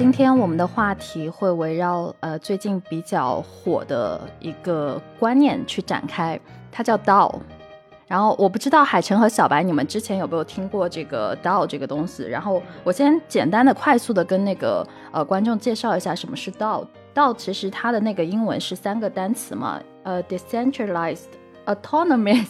今天我们的话题会围绕呃最近比较火的一个观念去展开，它叫 DAO。然后我不知道海晨和小白你们之前有没有听过这个 DAO 这个东西。然后我先简单的、快速的跟那个呃观众介绍一下什么是 DAO。DAO 其实它的那个英文是三个单词嘛，呃，decentralized, autonomous,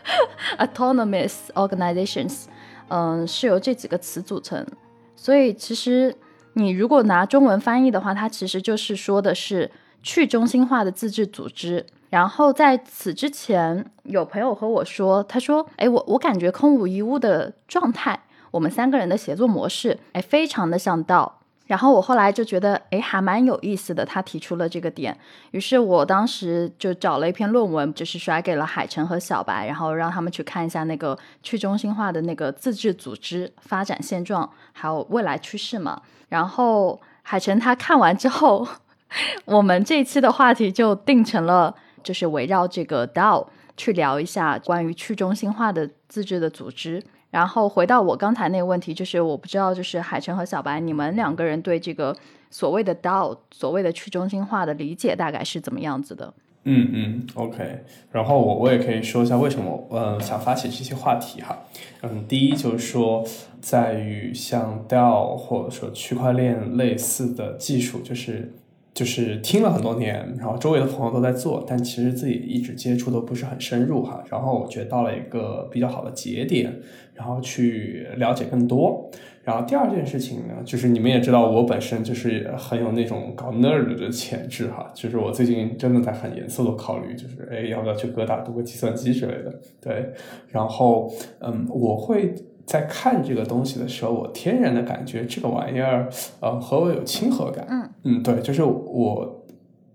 autonomous organizations，嗯，是由这几个词组成。所以其实你如果拿中文翻译的话，它其实就是说的是去中心化的自治组织。然后在此之前，有朋友和我说，他说：“哎，我我感觉空无一物的状态，我们三个人的协作模式，哎，非常的像道。”然后我后来就觉得，哎，还蛮有意思的。他提出了这个点，于是我当时就找了一篇论文，就是甩给了海城和小白，然后让他们去看一下那个去中心化的那个自治组织发展现状，还有未来趋势嘛。然后海城他看完之后，我们这一期的话题就定成了，就是围绕这个 DAO 去聊一下关于去中心化的自治的组织。然后回到我刚才那个问题，就是我不知道，就是海晨和小白，你们两个人对这个所谓的 DAO，所谓的去中心化的理解大概是怎么样子的？嗯嗯，OK。然后我我也可以说一下为什么嗯想发起这些话题哈。嗯，第一就是说，在于像 DAO 或者说区块链类似的技术，就是就是听了很多年，然后周围的朋友都在做，但其实自己一直接触都不是很深入哈。然后我觉得到了一个比较好的节点。然后去了解更多，然后第二件事情呢，就是你们也知道，我本身就是很有那种搞 nerd 的潜质哈，就是我最近真的在很严肃的考虑，就是哎，要不要去哥大读个计算机之类的，对，然后嗯，我会在看这个东西的时候，我天然的感觉这个玩意儿，呃，和我有亲和感，嗯嗯，对，就是我。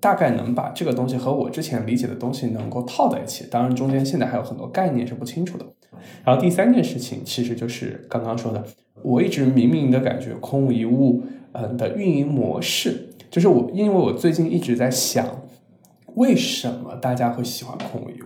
大概能把这个东西和我之前理解的东西能够套在一起，当然中间现在还有很多概念是不清楚的。然后第三件事情其实就是刚刚说的，我一直明明的感觉空无一物，嗯的运营模式，就是我因为我最近一直在想，为什么大家会喜欢空无一物？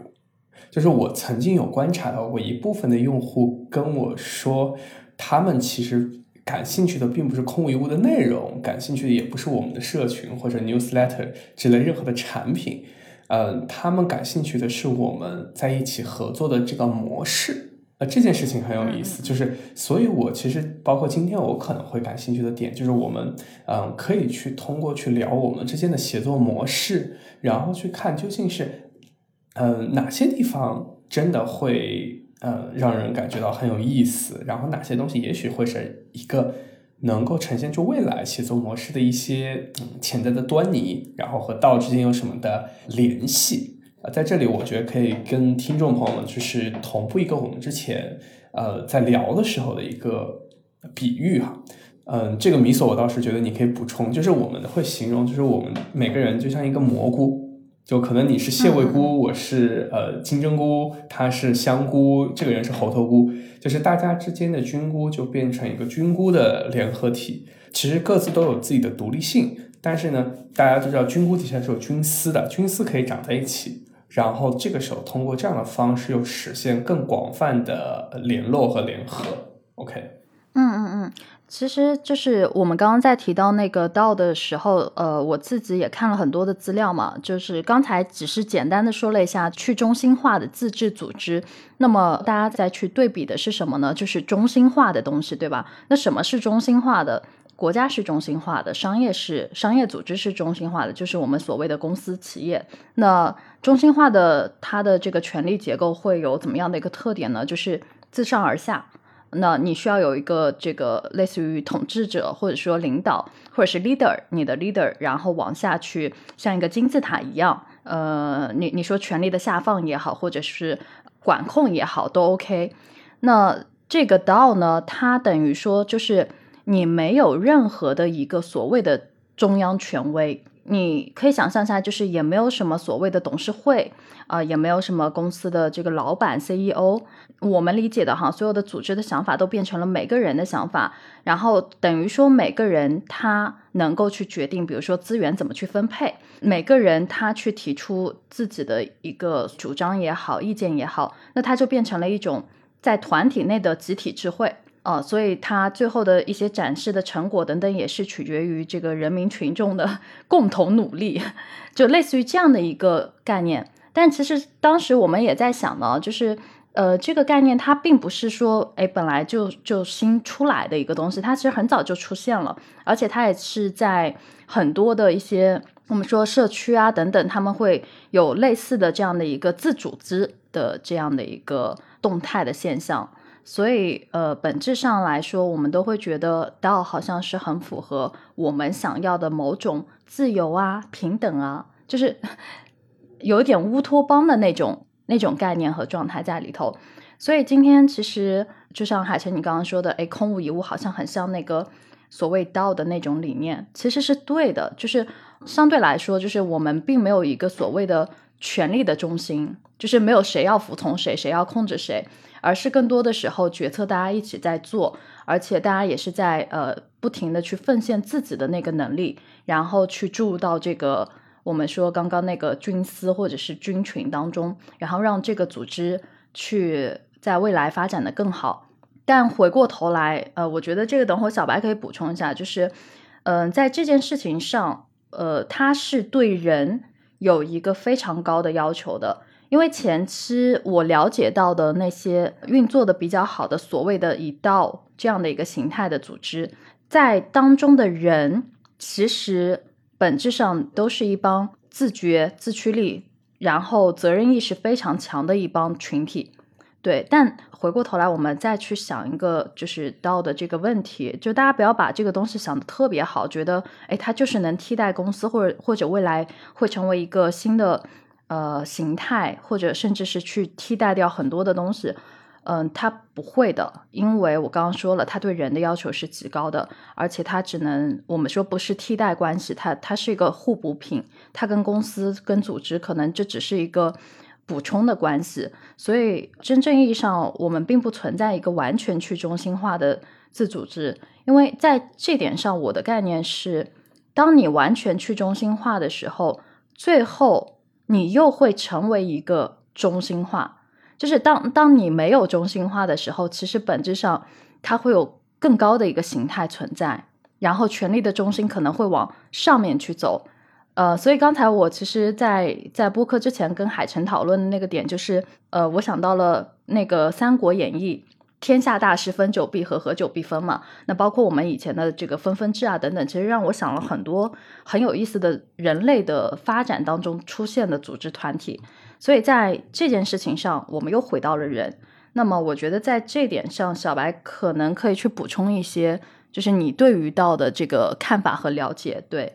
就是我曾经有观察到过一部分的用户跟我说，他们其实。感兴趣的并不是空无一物的内容，感兴趣的也不是我们的社群或者 newsletter 之类任何的产品，呃，他们感兴趣的是我们在一起合作的这个模式。呃，这件事情很有意思，就是，所以我其实包括今天我可能会感兴趣的点，就是我们，嗯，可以去通过去聊我们之间的协作模式，然后去看究竟是，嗯，哪些地方真的会。呃，让人感觉到很有意思。然后哪些东西也许会是一个能够呈现出未来写作模式的一些潜在的端倪，然后和道之间有什么的联系啊？在这里，我觉得可以跟听众朋友们就是同步一个我们之前呃在聊的时候的一个比喻哈。嗯，这个米索我倒是觉得你可以补充，就是我们会形容，就是我们每个人就像一个蘑菇。就可能你是蟹味菇，我是呃金针菇，他是香菇，这个人是猴头菇，就是大家之间的菌菇就变成一个菌菇的联合体。其实各自都有自己的独立性，但是呢，大家都知道菌菇底下是有菌丝的，菌丝可以长在一起，然后这个时候通过这样的方式又实现更广泛的联络和联合。OK，嗯嗯嗯。其实就是我们刚刚在提到那个道的时候，呃，我自己也看了很多的资料嘛。就是刚才只是简单的说了一下去中心化的自治组织，那么大家再去对比的是什么呢？就是中心化的东西，对吧？那什么是中心化的？国家是中心化的，商业是商业组织是中心化的，就是我们所谓的公司企业。那中心化的它的这个权力结构会有怎么样的一个特点呢？就是自上而下。那你需要有一个这个类似于统治者，或者说领导，或者是 leader，你的 leader，然后往下去像一个金字塔一样，呃，你你说权力的下放也好，或者是管控也好，都 OK。那这个 DAO 呢，它等于说就是你没有任何的一个所谓的中央权威。你可以想象一下，就是也没有什么所谓的董事会啊，也没有什么公司的这个老板 CEO。我们理解的哈，所有的组织的想法都变成了每个人的想法，然后等于说每个人他能够去决定，比如说资源怎么去分配，每个人他去提出自己的一个主张也好，意见也好，那他就变成了一种在团体内的集体智慧。啊，所以他最后的一些展示的成果等等，也是取决于这个人民群众的 共同努力，就类似于这样的一个概念。但其实当时我们也在想呢，就是呃，这个概念它并不是说哎本来就就新出来的一个东西，它其实很早就出现了，而且它也是在很多的一些我们说社区啊等等，他们会有类似的这样的一个自组织的这样的一个动态的现象。所以，呃，本质上来说，我们都会觉得 DAO 好像是很符合我们想要的某种自由啊、平等啊，就是 有点乌托邦的那种那种概念和状态在里头。所以今天其实就像海晨你刚刚说的，哎，空无一物，好像很像那个所谓道的那种理念，其实是对的。就是相对来说，就是我们并没有一个所谓的权力的中心，就是没有谁要服从谁，谁要控制谁。而是更多的时候，决策大家一起在做，而且大家也是在呃不停的去奉献自己的那个能力，然后去注入到这个我们说刚刚那个军司或者是军群当中，然后让这个组织去在未来发展的更好。但回过头来，呃，我觉得这个等会小白可以补充一下，就是嗯，在这件事情上，呃，它是对人有一个非常高的要求的。因为前期我了解到的那些运作的比较好的所谓的以道这样的一个形态的组织，在当中的人其实本质上都是一帮自觉、自驱力，然后责任意识非常强的一帮群体。对，但回过头来我们再去想一个就是道的这个问题，就大家不要把这个东西想的特别好，觉得哎它就是能替代公司，或者或者未来会成为一个新的。呃，形态或者甚至是去替代掉很多的东西，嗯，它不会的，因为我刚刚说了，它对人的要求是极高的，而且它只能我们说不是替代关系，它它是一个互补品，它跟公司跟组织可能这只是一个补充的关系，所以真正意义上我们并不存在一个完全去中心化的自组织，因为在这点上，我的概念是，当你完全去中心化的时候，最后。你又会成为一个中心化，就是当当你没有中心化的时候，其实本质上它会有更高的一个形态存在，然后权力的中心可能会往上面去走。呃，所以刚才我其实，在在播客之前跟海晨讨论的那个点，就是呃，我想到了那个《三国演义》。天下大事，分久必合，合久必分嘛。那包括我们以前的这个分分制啊等等，其实让我想了很多很有意思的人类的发展当中出现的组织团体。所以在这件事情上，我们又回到了人。那么我觉得在这点上，小白可能可以去补充一些，就是你对于道的这个看法和了解。对。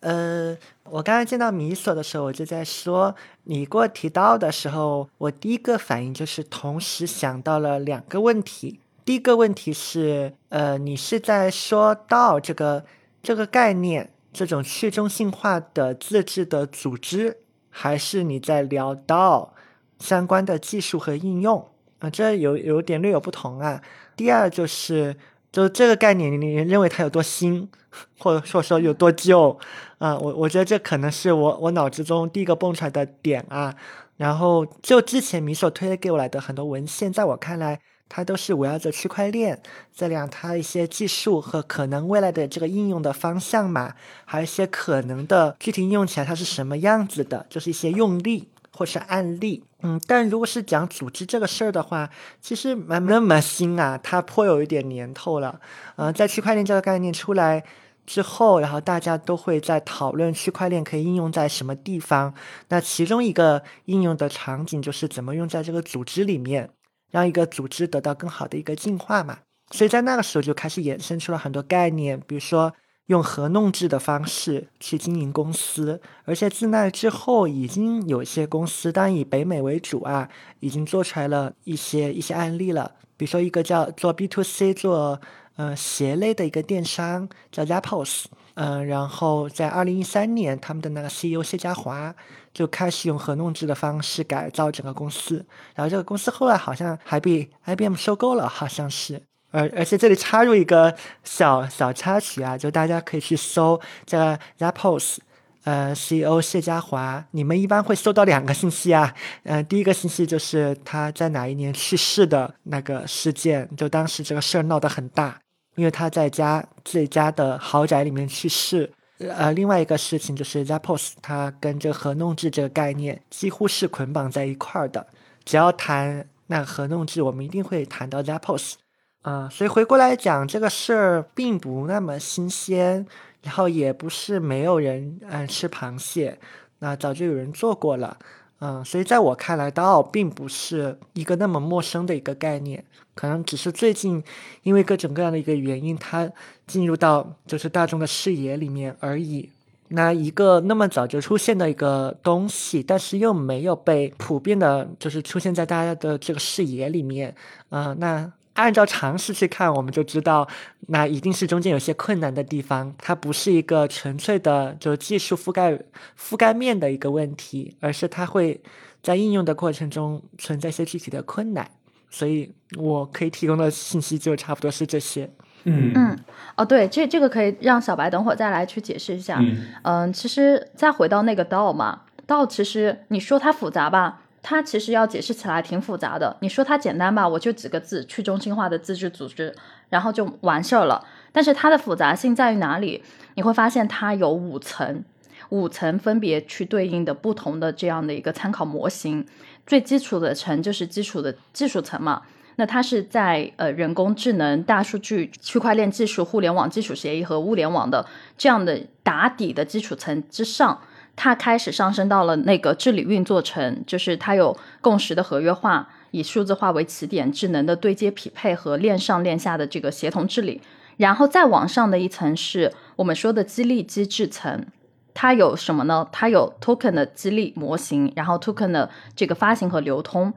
呃，我刚刚见到米索的时候，我就在说，你给我提到的时候，我第一个反应就是同时想到了两个问题。第一个问题是，呃，你是在说到这个这个概念，这种去中心化的自治的组织，还是你在聊到相关的技术和应用？啊，这有有点略有不同啊。第二就是。就这个概念，你认为它有多新，或者说说有多旧啊？我我觉得这可能是我我脑子中第一个蹦出来的点啊。然后就之前米所推给我来的很多文献，在我看来，它都是围绕着区块链这两它一些技术和可能未来的这个应用的方向嘛，还有一些可能的具体应用起来它是什么样子的，就是一些用例。或是案例，嗯，但如果是讲组织这个事儿的话，其实蛮那么新啊，它颇有一点年头了。呃，在区块链这个概念出来之后，然后大家都会在讨论区块链可以应用在什么地方。那其中一个应用的场景就是怎么用在这个组织里面，让一个组织得到更好的一个进化嘛。所以在那个时候就开始衍生出了很多概念，比如说。用合弄制的方式去经营公司，而且自那之后，已经有一些公司，当然以北美为主啊，已经做出来了一些一些案例了。比如说一个叫做 B to C 做呃鞋类的一个电商叫 Zappos，嗯，然后在二零一三年，他们的那个 CEO 谢家华就开始用合弄制的方式改造整个公司，然后这个公司后来好像还被 IBM 收购了，好像是。而而且这里插入一个小小插曲啊，就大家可以去搜这个 Zappos，呃，CEO 谢家华，你们一般会收到两个信息啊。嗯，第一个信息就是他在哪一年去世的那个事件，就当时这个事儿闹得很大，因为他在家自己家的豪宅里面去世。呃，另外一个事情就是 Zappos，它跟这个核弄制这个概念几乎是捆绑在一块儿的。只要谈那个核弄制，我们一定会谈到 Zappos。啊，所以回过来讲，这个事儿并不那么新鲜，然后也不是没有人嗯吃螃蟹，那早就有人做过了。嗯，所以在我看来，刀并不是一个那么陌生的一个概念，可能只是最近因为各种各样的一个原因，它进入到就是大众的视野里面而已。那一个那么早就出现的一个东西，但是又没有被普遍的，就是出现在大家的这个视野里面，啊，那。按照常识去看，我们就知道，那一定是中间有些困难的地方。它不是一个纯粹的就技术覆盖覆盖面的一个问题，而是它会在应用的过程中存在一些具体的困难。所以我可以提供的信息就差不多是这些。嗯嗯，哦，对，这这个可以让小白等会儿再来去解释一下。嗯，其实再回到那个道嘛，道其实你说它复杂吧。它其实要解释起来挺复杂的。你说它简单吧，我就几个字：去中心化的自治组织，然后就完事儿了。但是它的复杂性在于哪里？你会发现它有五层，五层分别去对应的不同的这样的一个参考模型。最基础的层就是基础的技术层嘛，那它是在呃人工智能、大数据、区块链技术、互联网基础协议和物联网的这样的打底的基础层之上。它开始上升到了那个治理运作层，就是它有共识的合约化，以数字化为起点，智能的对接匹配和链上链下的这个协同治理。然后再往上的一层是我们说的激励机制层，它有什么呢？它有 token 的激励模型，然后 token 的这个发行和流通。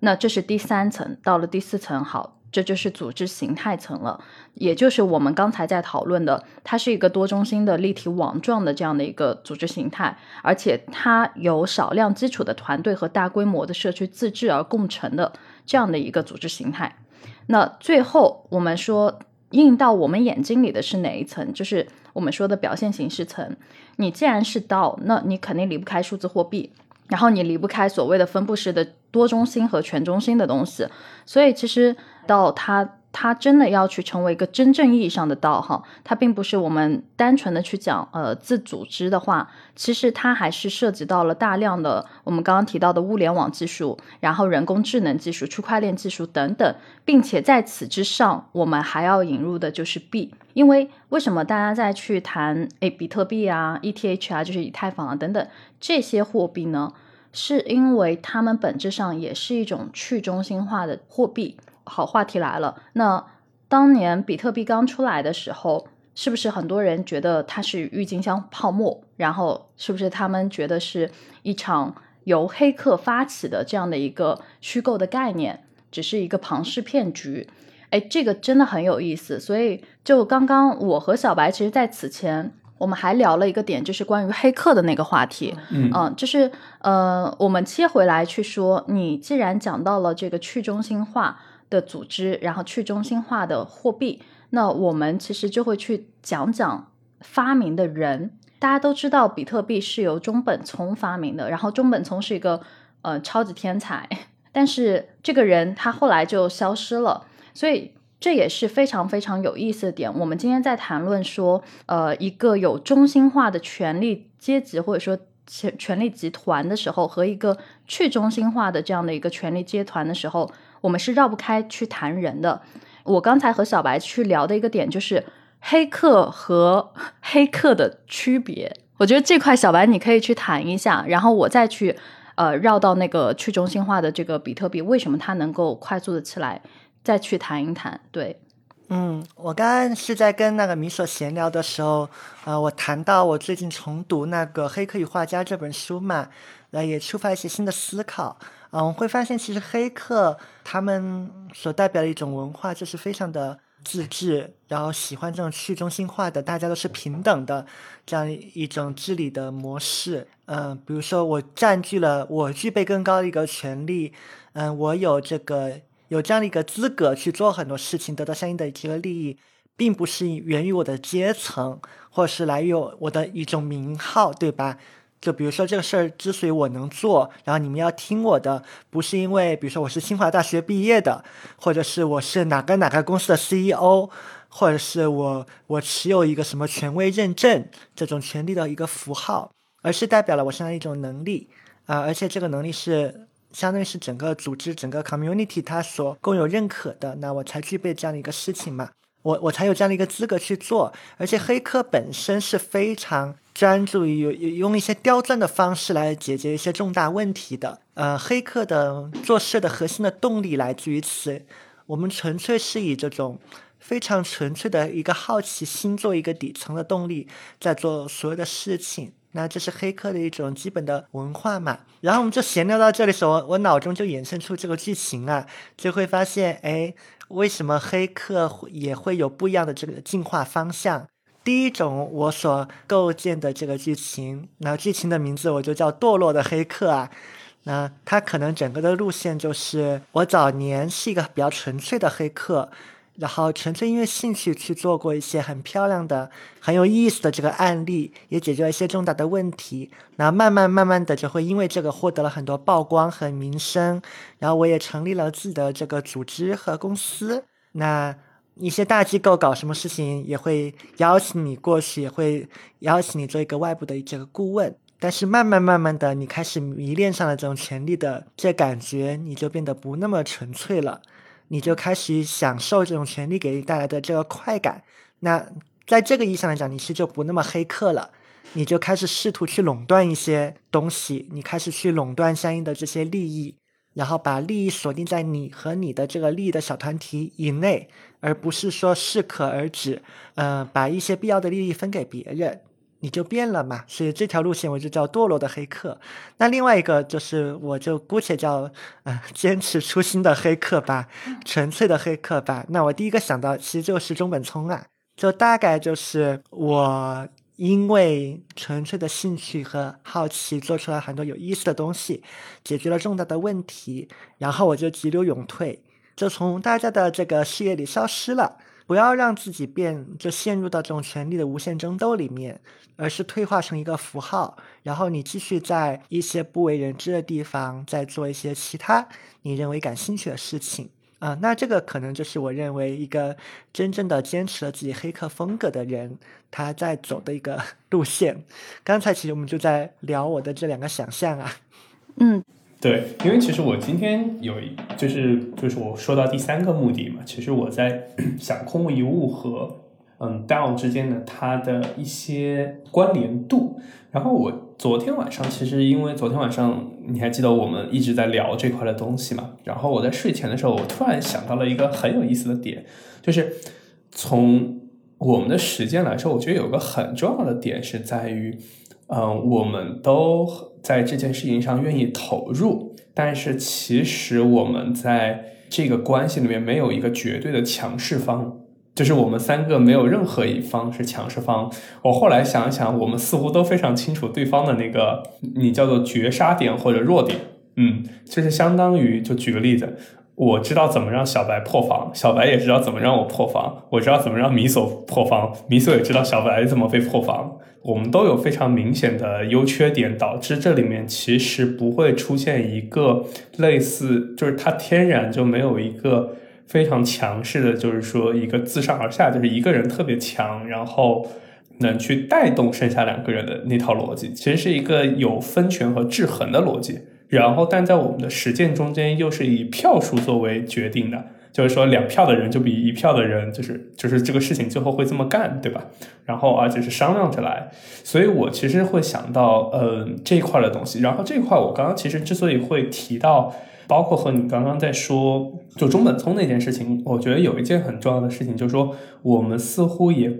那这是第三层，到了第四层，好。这就是组织形态层了，也就是我们刚才在讨论的，它是一个多中心的立体网状的这样的一个组织形态，而且它由少量基础的团队和大规模的社区自治而共成的这样的一个组织形态。那最后我们说映到我们眼睛里的是哪一层？就是我们说的表现形式层。你既然是道，那你肯定离不开数字货币。然后你离不开所谓的分布式的多中心和全中心的东西，所以其实到它它真的要去成为一个真正意义上的道哈，它并不是我们单纯的去讲呃自组织的话，其实它还是涉及到了大量的我们刚刚提到的物联网技术，然后人工智能技术、区块链技术等等，并且在此之上，我们还要引入的就是币，因为为什么大家在去谈诶比特币啊、ETH 啊，就是以太坊啊等等这些货币呢？是因为它们本质上也是一种去中心化的货币。好，话题来了。那当年比特币刚出来的时候，是不是很多人觉得它是郁金香泡沫？然后是不是他们觉得是一场由黑客发起的这样的一个虚构的概念，只是一个庞氏骗局？哎，这个真的很有意思。所以，就刚刚我和小白，其实在此前。我们还聊了一个点，就是关于黑客的那个话题。嗯，就是呃，我们切回来去说，你既然讲到了这个去中心化的组织，然后去中心化的货币，那我们其实就会去讲讲发明的人。大家都知道，比特币是由中本聪发明的，然后中本聪是一个呃超级天才，但是这个人他后来就消失了，所以。这也是非常非常有意思的点。我们今天在谈论说，呃，一个有中心化的权力阶级或者说权权力集团的时候，和一个去中心化的这样的一个权力集团的时候，我们是绕不开去谈人的。我刚才和小白去聊的一个点就是黑客和 黑客的区别。我觉得这块小白你可以去谈一下，然后我再去呃绕到那个去中心化的这个比特币为什么它能够快速的起来。再去谈一谈，对，嗯，我刚刚是在跟那个米索闲聊的时候，呃，我谈到我最近重读那个《黑客与画家》这本书嘛，呃，也触发一些新的思考，嗯，会发现其实黑客他们所代表的一种文化就是非常的自治，然后喜欢这种去中心化的，大家都是平等的这样一种治理的模式，嗯，比如说我占据了，我具备更高的一个权利，嗯，我有这个。有这样的一个资格去做很多事情，得到相应的这个利益，并不是源于我的阶层，或者是来源于我的一种名号，对吧？就比如说这个事儿之所以我能做，然后你们要听我的，不是因为比如说我是清华大学毕业的，或者是我是哪个哪个公司的 CEO，或者是我我持有一个什么权威认证这种权利的一个符号，而是代表了我身上一种能力啊，而且这个能力是相当于是整个组织整个 community 它所共有认可的，那我才具备这样的一个事情嘛。我我才有这样的一个资格去做，而且黑客本身是非常专注于用一些刁钻的方式来解决一些重大问题的。呃，黑客的做事的核心的动力来自于此，我们纯粹是以这种非常纯粹的一个好奇心做一个底层的动力，在做所有的事情。那这是黑客的一种基本的文化嘛？然后我们就闲聊到这里时候，我脑中就衍生出这个剧情啊，就会发现，哎。为什么黑客也会有不一样的这个进化方向？第一种，我所构建的这个剧情，那剧情的名字我就叫《堕落的黑客》啊。那它可能整个的路线就是，我早年是一个比较纯粹的黑客。然后纯粹因为兴趣去做过一些很漂亮的、很有意思的这个案例，也解决了一些重大的问题。然后慢慢慢慢的就会因为这个获得了很多曝光和名声。然后我也成立了自己的这个组织和公司。那一些大机构搞什么事情也会邀请你过去，也会邀请你做一个外部的这个顾问。但是慢慢慢慢的，你开始迷恋上了这种权力的这感觉，你就变得不那么纯粹了。你就开始享受这种权利给你带来的这个快感，那在这个意义上来讲，你是就不那么黑客了，你就开始试图去垄断一些东西，你开始去垄断相应的这些利益，然后把利益锁定在你和你的这个利益的小团体以内，而不是说适可而止，呃，把一些必要的利益分给别人。你就变了嘛，所以这条路线我就叫堕落的黑客。那另外一个就是，我就姑且叫呃坚持初心的黑客吧，纯粹的黑客吧。那我第一个想到其实就是中本聪啊，就大概就是我因为纯粹的兴趣和好奇，做出来很多有意思的东西，解决了重大的问题，然后我就急流勇退，就从大家的这个视野里消失了。不要让自己变，就陷入到这种权力的无限争斗里面，而是退化成一个符号，然后你继续在一些不为人知的地方，在做一些其他你认为感兴趣的事情啊。那这个可能就是我认为一个真正的坚持了自己黑客风格的人，他在走的一个 路线。刚才其实我们就在聊我的这两个想象啊，嗯。对，因为其实我今天有一，就是就是我说到第三个目的嘛，其实我在 想空无一物和嗯 DAO 之间的它的一些关联度。然后我昨天晚上其实因为昨天晚上你还记得我们一直在聊这块的东西嘛，然后我在睡前的时候，我突然想到了一个很有意思的点，就是从我们的时间来说，我觉得有个很重要的点是在于。嗯，我们都在这件事情上愿意投入，但是其实我们在这个关系里面没有一个绝对的强势方，就是我们三个没有任何一方是强势方。我后来想想，我们似乎都非常清楚对方的那个你叫做绝杀点或者弱点。嗯，就是相当于，就举个例子，我知道怎么让小白破防，小白也知道怎么让我破防，我知道怎么让米索破防，米索也知道小白怎么被破防。我们都有非常明显的优缺点，导致这里面其实不会出现一个类似，就是它天然就没有一个非常强势的，就是说一个自上而下，就是一个人特别强，然后能去带动剩下两个人的那套逻辑，其实是一个有分权和制衡的逻辑。然后，但在我们的实践中间，又是以票数作为决定的。就是说，两票的人就比一票的人，就是就是这个事情最后会这么干，对吧？然后而且是商量着来，所以我其实会想到，呃，这一块的东西。然后这一块，我刚刚其实之所以会提到，包括和你刚刚在说就中本聪那件事情，我觉得有一件很重要的事情，就是说我们似乎也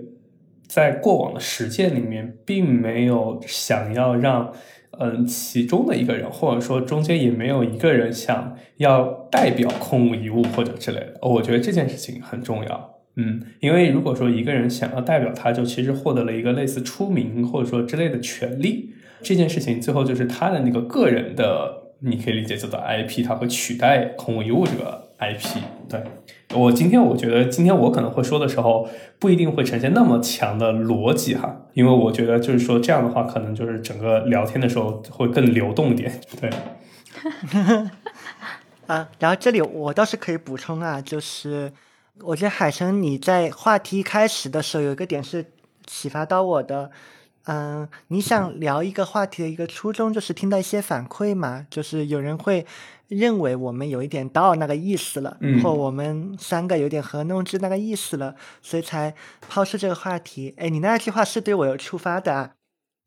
在过往的实践里面，并没有想要让。嗯，其中的一个人，或者说中间也没有一个人想要代表空无一物或者之类的。我觉得这件事情很重要。嗯，因为如果说一个人想要代表他，就其实获得了一个类似出名或者说之类的权利，这件事情最后就是他的那个个人的，你可以理解叫做 IP，它会取代空无一物这个 IP。对我今天，我觉得今天我可能会说的时候，不一定会呈现那么强的逻辑哈，因为我觉得就是说这样的话，可能就是整个聊天的时候会更流动一点。对。啊，然后这里我倒是可以补充啊，就是我觉得海城你在话题一开始的时候有一个点是启发到我的，嗯，你想聊一个话题的一个初衷就是听到一些反馈嘛，就是有人会认为我们有一点到那个意思了，或我们三个有点合弄之那个意思了，所以才抛出这个话题。哎，你那句话是对我有触发的。啊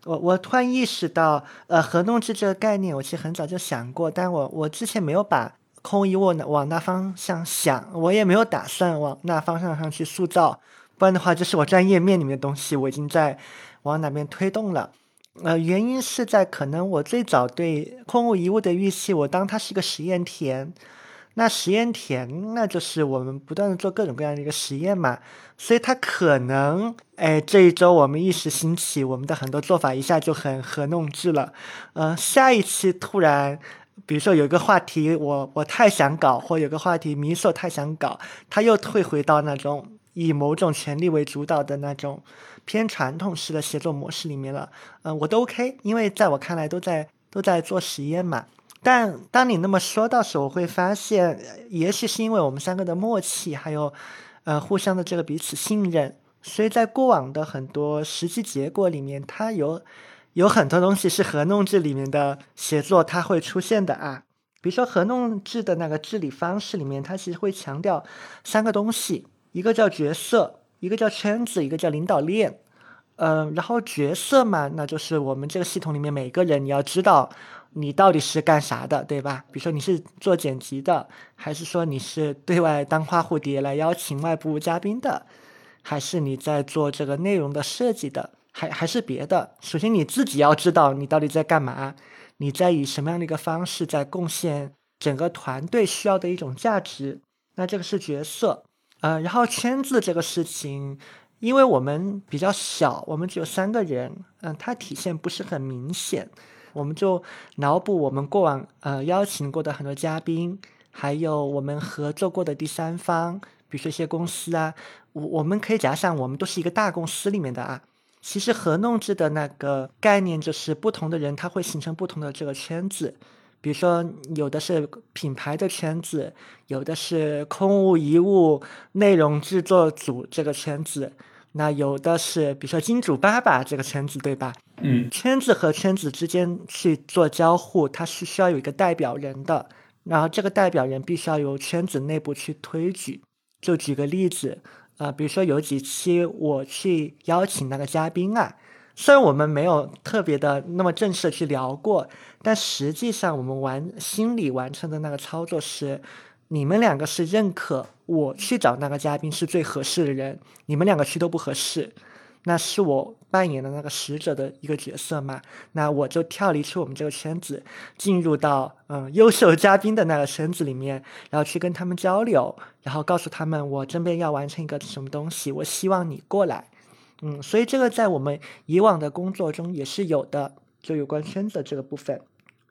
我我突然意识到，呃，合弄制这个概念，我其实很早就想过，但我我之前没有把空一物往那方向想，我也没有打算往那方向上去塑造，不然的话，就是我专业面里面的东西，我已经在往哪边推动了。呃，原因是在可能我最早对空无一物的预期，我当它是一个实验田。那实验田，那就是我们不断的做各种各样的一个实验嘛，所以它可能，哎，这一周我们一时兴起，我们的很多做法一下就很合弄制了，嗯，下一期突然，比如说有一个话题，我我太想搞，或有个话题米索太想搞，他又退回到那种以某种权利为主导的那种偏传统式的写作模式里面了，嗯，我都 OK，因为在我看来都在都在做实验嘛。但当你那么说到时，我会发现，也许是因为我们三个的默契，还有，呃，互相的这个彼此信任，所以在过往的很多实际结果里面，它有有很多东西是合弄制里面的写作它会出现的啊。比如说合弄制的那个治理方式里面，它其实会强调三个东西，一个叫角色，一个叫圈子，一个叫领导链。嗯，然后角色嘛，那就是我们这个系统里面每个人你要知道。你到底是干啥的，对吧？比如说你是做剪辑的，还是说你是对外当花蝴蝶来邀请外部嘉宾的，还是你在做这个内容的设计的，还还是别的？首先你自己要知道你到底在干嘛，你在以什么样的一个方式在贡献整个团队需要的一种价值。那这个是角色，呃，然后签字这个事情，因为我们比较小，我们只有三个人，嗯，它体现不是很明显。我们就脑补我们过往呃邀请过的很多嘉宾，还有我们合作过的第三方，比如说一些公司啊，我我们可以假想我们都是一个大公司里面的啊。其实合弄制的那个概念就是不同的人他会形成不同的这个圈子，比如说有的是品牌的圈子，有的是空无一物内容制作组这个圈子。那有的是，比如说金主爸爸这个圈子，对吧？嗯，圈子和圈子之间去做交互，它是需要有一个代表人的，然后这个代表人必须要由圈子内部去推举。就举个例子，啊，比如说有几期我去邀请那个嘉宾啊，虽然我们没有特别的那么正式的去聊过，但实际上我们完心里完成的那个操作是。你们两个是认可我去找那个嘉宾是最合适的人，你们两个去都不合适，那是我扮演的那个使者的一个角色嘛？那我就跳离出我们这个圈子，进入到嗯优秀嘉宾的那个圈子里面，然后去跟他们交流，然后告诉他们我这边要完成一个什么东西，我希望你过来。嗯，所以这个在我们以往的工作中也是有的，就有关圈子这个部分，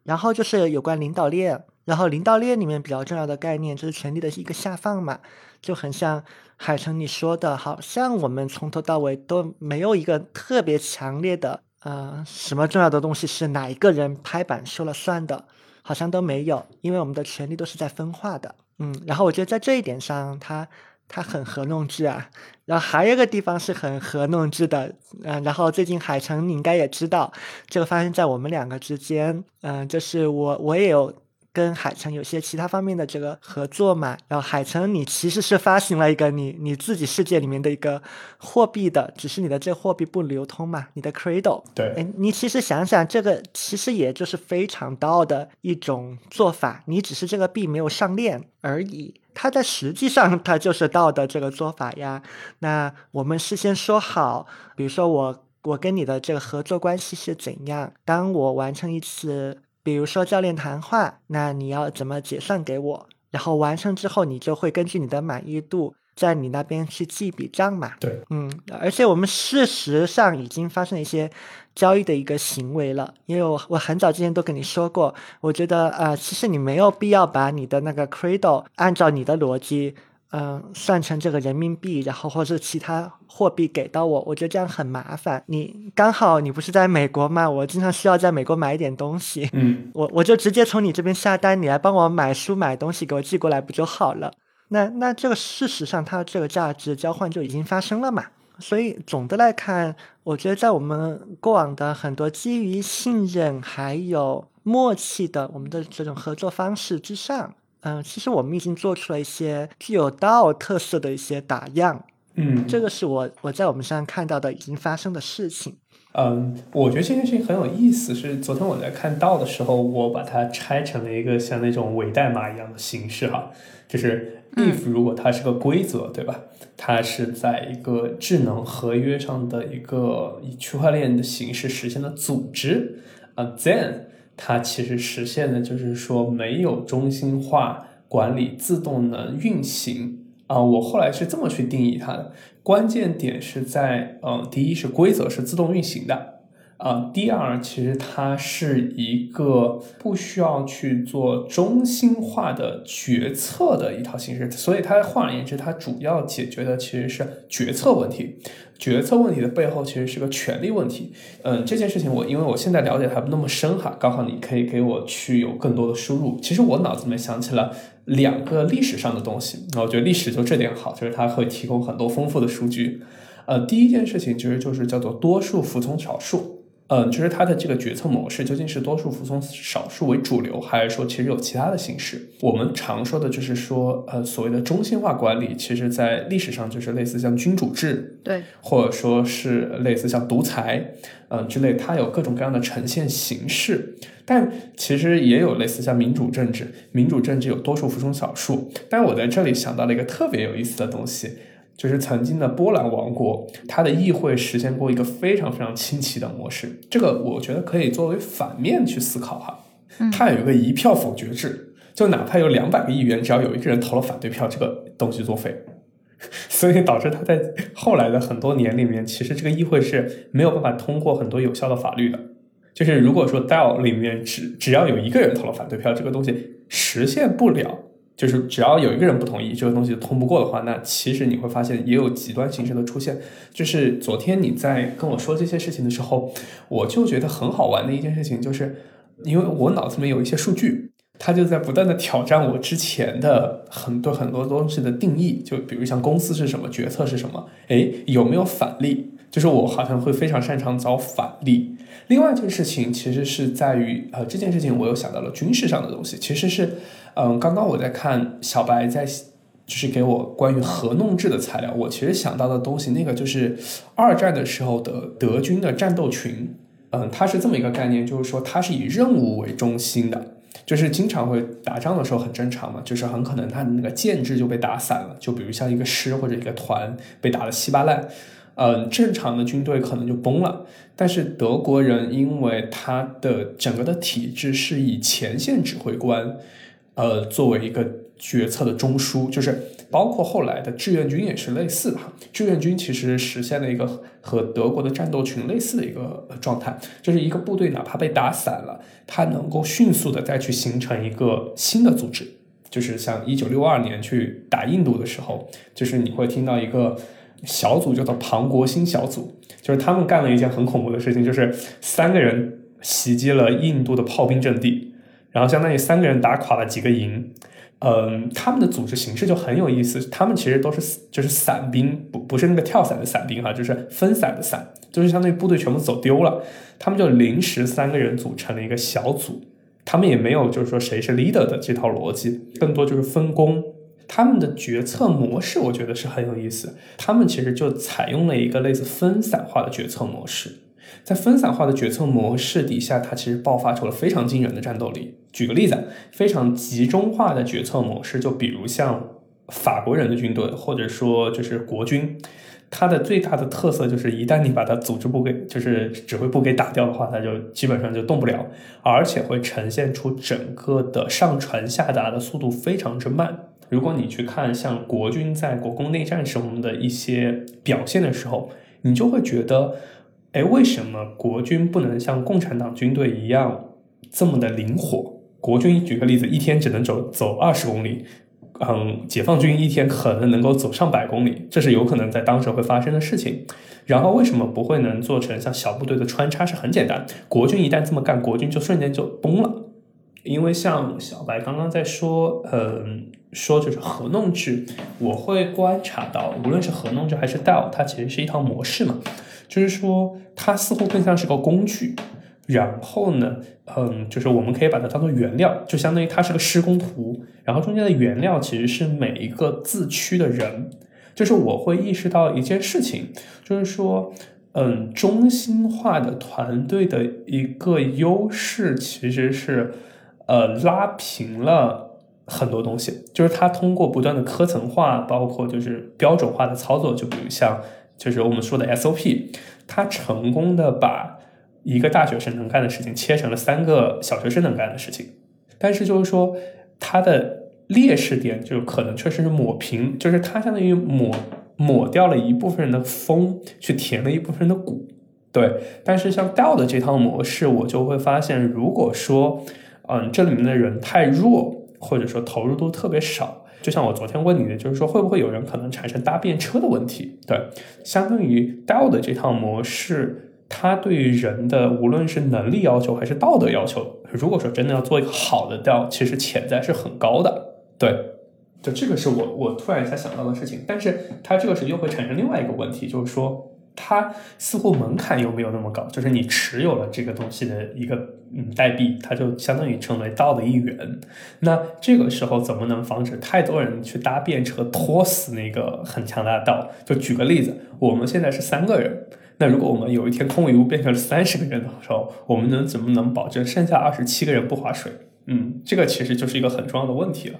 然后就是有关领导链。然后领导链里面比较重要的概念就是权力的一个下放嘛，就很像海城你说的，好像我们从头到尾都没有一个特别强烈的，呃，什么重要的东西是哪一个人拍板说了算的，好像都没有，因为我们的权力都是在分化的，嗯，然后我觉得在这一点上，它它很合弄制啊，然后还有一个地方是很合弄制的，嗯，然后最近海城你应该也知道，这个发生在我们两个之间，嗯，就是我我也有。跟海城有些其他方面的这个合作嘛，然后海城你其实是发行了一个你你自己世界里面的一个货币的，只是你的这货币不流通嘛，你的 Cradle。对，哎，你其实想想，这个其实也就是非常道的一种做法，你只是这个币没有上链而已，它在实际上它就是道德这个做法呀。那我们事先说好，比如说我我跟你的这个合作关系是怎样，当我完成一次。比如说教练谈话，那你要怎么结算给我？然后完成之后，你就会根据你的满意度在你那边去记一笔账嘛。对，嗯，而且我们事实上已经发生了一些交易的一个行为了，因为我我很早之前都跟你说过，我觉得呃，其实你没有必要把你的那个 Cradle 按照你的逻辑。嗯，算成这个人民币，然后或者其他货币给到我，我觉得这样很麻烦。你刚好你不是在美国嘛？我经常需要在美国买一点东西，嗯，我我就直接从你这边下单，你来帮我买书买东西给我寄过来不就好了？那那这个事实上它这个价值交换就已经发生了嘛？所以总的来看，我觉得在我们过往的很多基于信任还有默契的我们的这种合作方式之上。嗯，其实我们已经做出了一些具有道特色的一些打样，嗯，这个是我我在我们身上看到的已经发生的事情。嗯，我觉得这件事情很有意思。是昨天我在看到的时候，我把它拆成了一个像那种伪代码一样的形式哈，就是 if 如果它是个规则，对吧？它是在一个智能合约上的一个以区块链的形式实现的组织啊，then。它其实实现的就是说没有中心化管理，自动能运行啊。我后来是这么去定义它的，关键点是在，嗯，第一是规则是自动运行的。啊，第二，其实它是一个不需要去做中心化的决策的一套形式，所以它换而言之，它主要解决的其实是决策问题。决策问题的背后其实是个权利问题。嗯，这件事情我因为我现在了解还不那么深哈，刚好你可以给我去有更多的输入。其实我脑子里面想起了两个历史上的东西，那我觉得历史就这点好，就是它会提供很多丰富的数据。呃，第一件事情其实就是叫做多数服从少数。嗯，就是它的这个决策模式究竟是多数服从少数为主流，还是说其实有其他的形式？我们常说的就是说，呃，所谓的中心化管理，其实在历史上就是类似像君主制，对，或者说是类似像独裁，嗯之类，它有各种各样的呈现形式。但其实也有类似像民主政治，民主政治有多数服从少数。但我在这里想到了一个特别有意思的东西。就是曾经的波兰王国，它的议会实现过一个非常非常清奇的模式。这个我觉得可以作为反面去思考哈。它有一个一票否决制，就哪怕有两百个议员，只要有一个人投了反对票，这个东西作废。所以导致他在后来的很多年里面，其实这个议会是没有办法通过很多有效的法律的。就是如果说 DAO 里面只只要有一个人投了反对票，这个东西实现不了。就是只要有一个人不同意，这个东西通不过的话，那其实你会发现也有极端形式的出现。就是昨天你在跟我说这些事情的时候，我就觉得很好玩的一件事情，就是因为我脑子里面有一些数据，它就在不断的挑战我之前的很多很多东西的定义。就比如像公司是什么，决策是什么，诶，有没有反例？就是我好像会非常擅长找反例。另外一件事情其实是在于，呃，这件事情我又想到了军事上的东西，其实是。嗯，刚刚我在看小白在就是给我关于核弄制的材料，我其实想到的东西，那个就是二战的时候的德军的战斗群。嗯，它是这么一个概念，就是说它是以任务为中心的，就是经常会打仗的时候很正常嘛，就是很可能他的那个建制就被打散了，就比如像一个师或者一个团被打得稀巴烂，嗯，正常的军队可能就崩了。但是德国人因为他的整个的体制是以前线指挥官。呃，作为一个决策的中枢，就是包括后来的志愿军也是类似的。志愿军其实实现了一个和德国的战斗群类似的一个状态，就是一个部队哪怕被打散了，它能够迅速的再去形成一个新的组织。就是像一九六二年去打印度的时候，就是你会听到一个小组叫做庞国新小组，就是他们干了一件很恐怖的事情，就是三个人袭击了印度的炮兵阵地。然后相当于三个人打垮了几个营，嗯，他们的组织形式就很有意思。他们其实都是就是散兵，不不是那个跳伞的伞兵哈，就是分散的散，就是相当于部队全部走丢了，他们就临时三个人组成了一个小组。他们也没有就是说谁是 leader 的这套逻辑，更多就是分工。他们的决策模式我觉得是很有意思，他们其实就采用了一个类似分散化的决策模式。在分散化的决策模式底下，它其实爆发出了非常惊人的战斗力。举个例子，非常集中化的决策模式，就比如像法国人的军队，或者说就是国军，它的最大的特色就是，一旦你把它组织部给就是指挥部给打掉的话，它就基本上就动不了，而且会呈现出整个的上传下达的速度非常之慢。如果你去看像国军在国共内战时候的一些表现的时候，你就会觉得，哎，为什么国军不能像共产党军队一样这么的灵活？国军举个例子，一天只能走走二十公里，嗯，解放军一天可能能够走上百公里，这是有可能在当时会发生的事情。然后为什么不会能做成像小部队的穿插？是很简单，国军一旦这么干，国军就瞬间就崩了。因为像小白刚刚在说，嗯，说就是合弄制，我会观察到，无论是合弄制还是 DAO，它其实是一套模式嘛，就是说它似乎更像是个工具。然后呢，嗯，就是我们可以把它当做原料，就相当于它是个施工图，然后中间的原料其实是每一个自区的人。就是我会意识到一件事情，就是说，嗯，中心化的团队的一个优势其实是。呃，拉平了很多东西，就是它通过不断的科层化，包括就是标准化的操作，就比如像就是我们说的 SOP，它成功的把一个大学生能干的事情切成了三个小学生能干的事情。但是就是说它的劣势点，就可能确实是抹平，就是它相当于抹抹掉了一部分人的风，去填了一部分人的谷。对，但是像 DAO 的这套模式，我就会发现，如果说嗯，这里面的人太弱，或者说投入度特别少，就像我昨天问你的，就是说会不会有人可能产生搭便车的问题？对，相当于 DAO 的这套模式，它对于人的无论是能力要求还是道德要求，如果说真的要做一个好的 DAO，其实潜在是很高的。对，就这个是我我突然一下想到的事情，但是它这个是又会产生另外一个问题，就是说。它似乎门槛又没有那么高，就是你持有了这个东西的一个嗯代币，它就相当于成为道的一员。那这个时候怎么能防止太多人去搭便车拖死那个很强大的道？就举个例子，我们现在是三个人，那如果我们有一天空无一物变成了三十个人的时候，我们能怎么能保证剩下二十七个人不划水？嗯，这个其实就是一个很重要的问题了。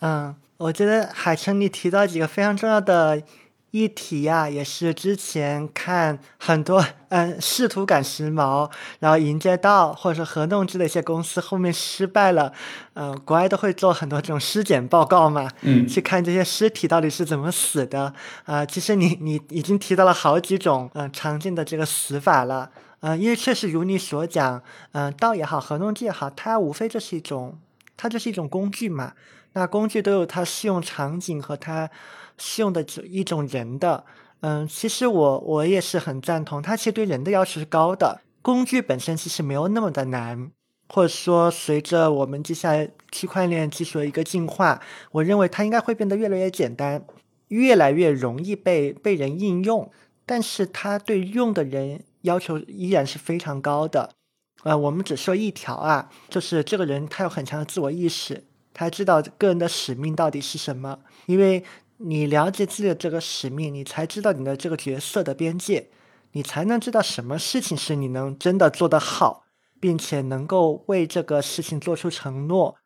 嗯，我觉得海城你提到几个非常重要的。议题呀，也是之前看很多嗯 试图赶时髦，然后迎接到或者说合弄制的一些公司后面失败了，嗯，国外都会做很多这种尸检报告嘛，嗯，去看这些尸体到底是怎么死的啊。其实你你已经提到了好几种嗯常见的这个死法了，嗯，因为确实如你所讲，嗯，道也好，合弄制也好，它无非就是一种，它就是一种工具嘛。那工具都有它适用场景和它。适用的只一种人的，嗯，其实我我也是很赞同，它其实对人的要求是高的。工具本身其实没有那么的难，或者说随着我们接下来区块链技术的一个进化，我认为它应该会变得越来越简单，越来越容易被被人应用。但是它对用的人要求依然是非常高的。呃，我们只说一条啊，就是这个人他有很强的自我意识，他知道个人的使命到底是什么，因为。你了解自己的这个使命，你才知道你的这个角色的边界，你才能知道什么事情是你能真的做得好，并且能够为这个事情做出承诺，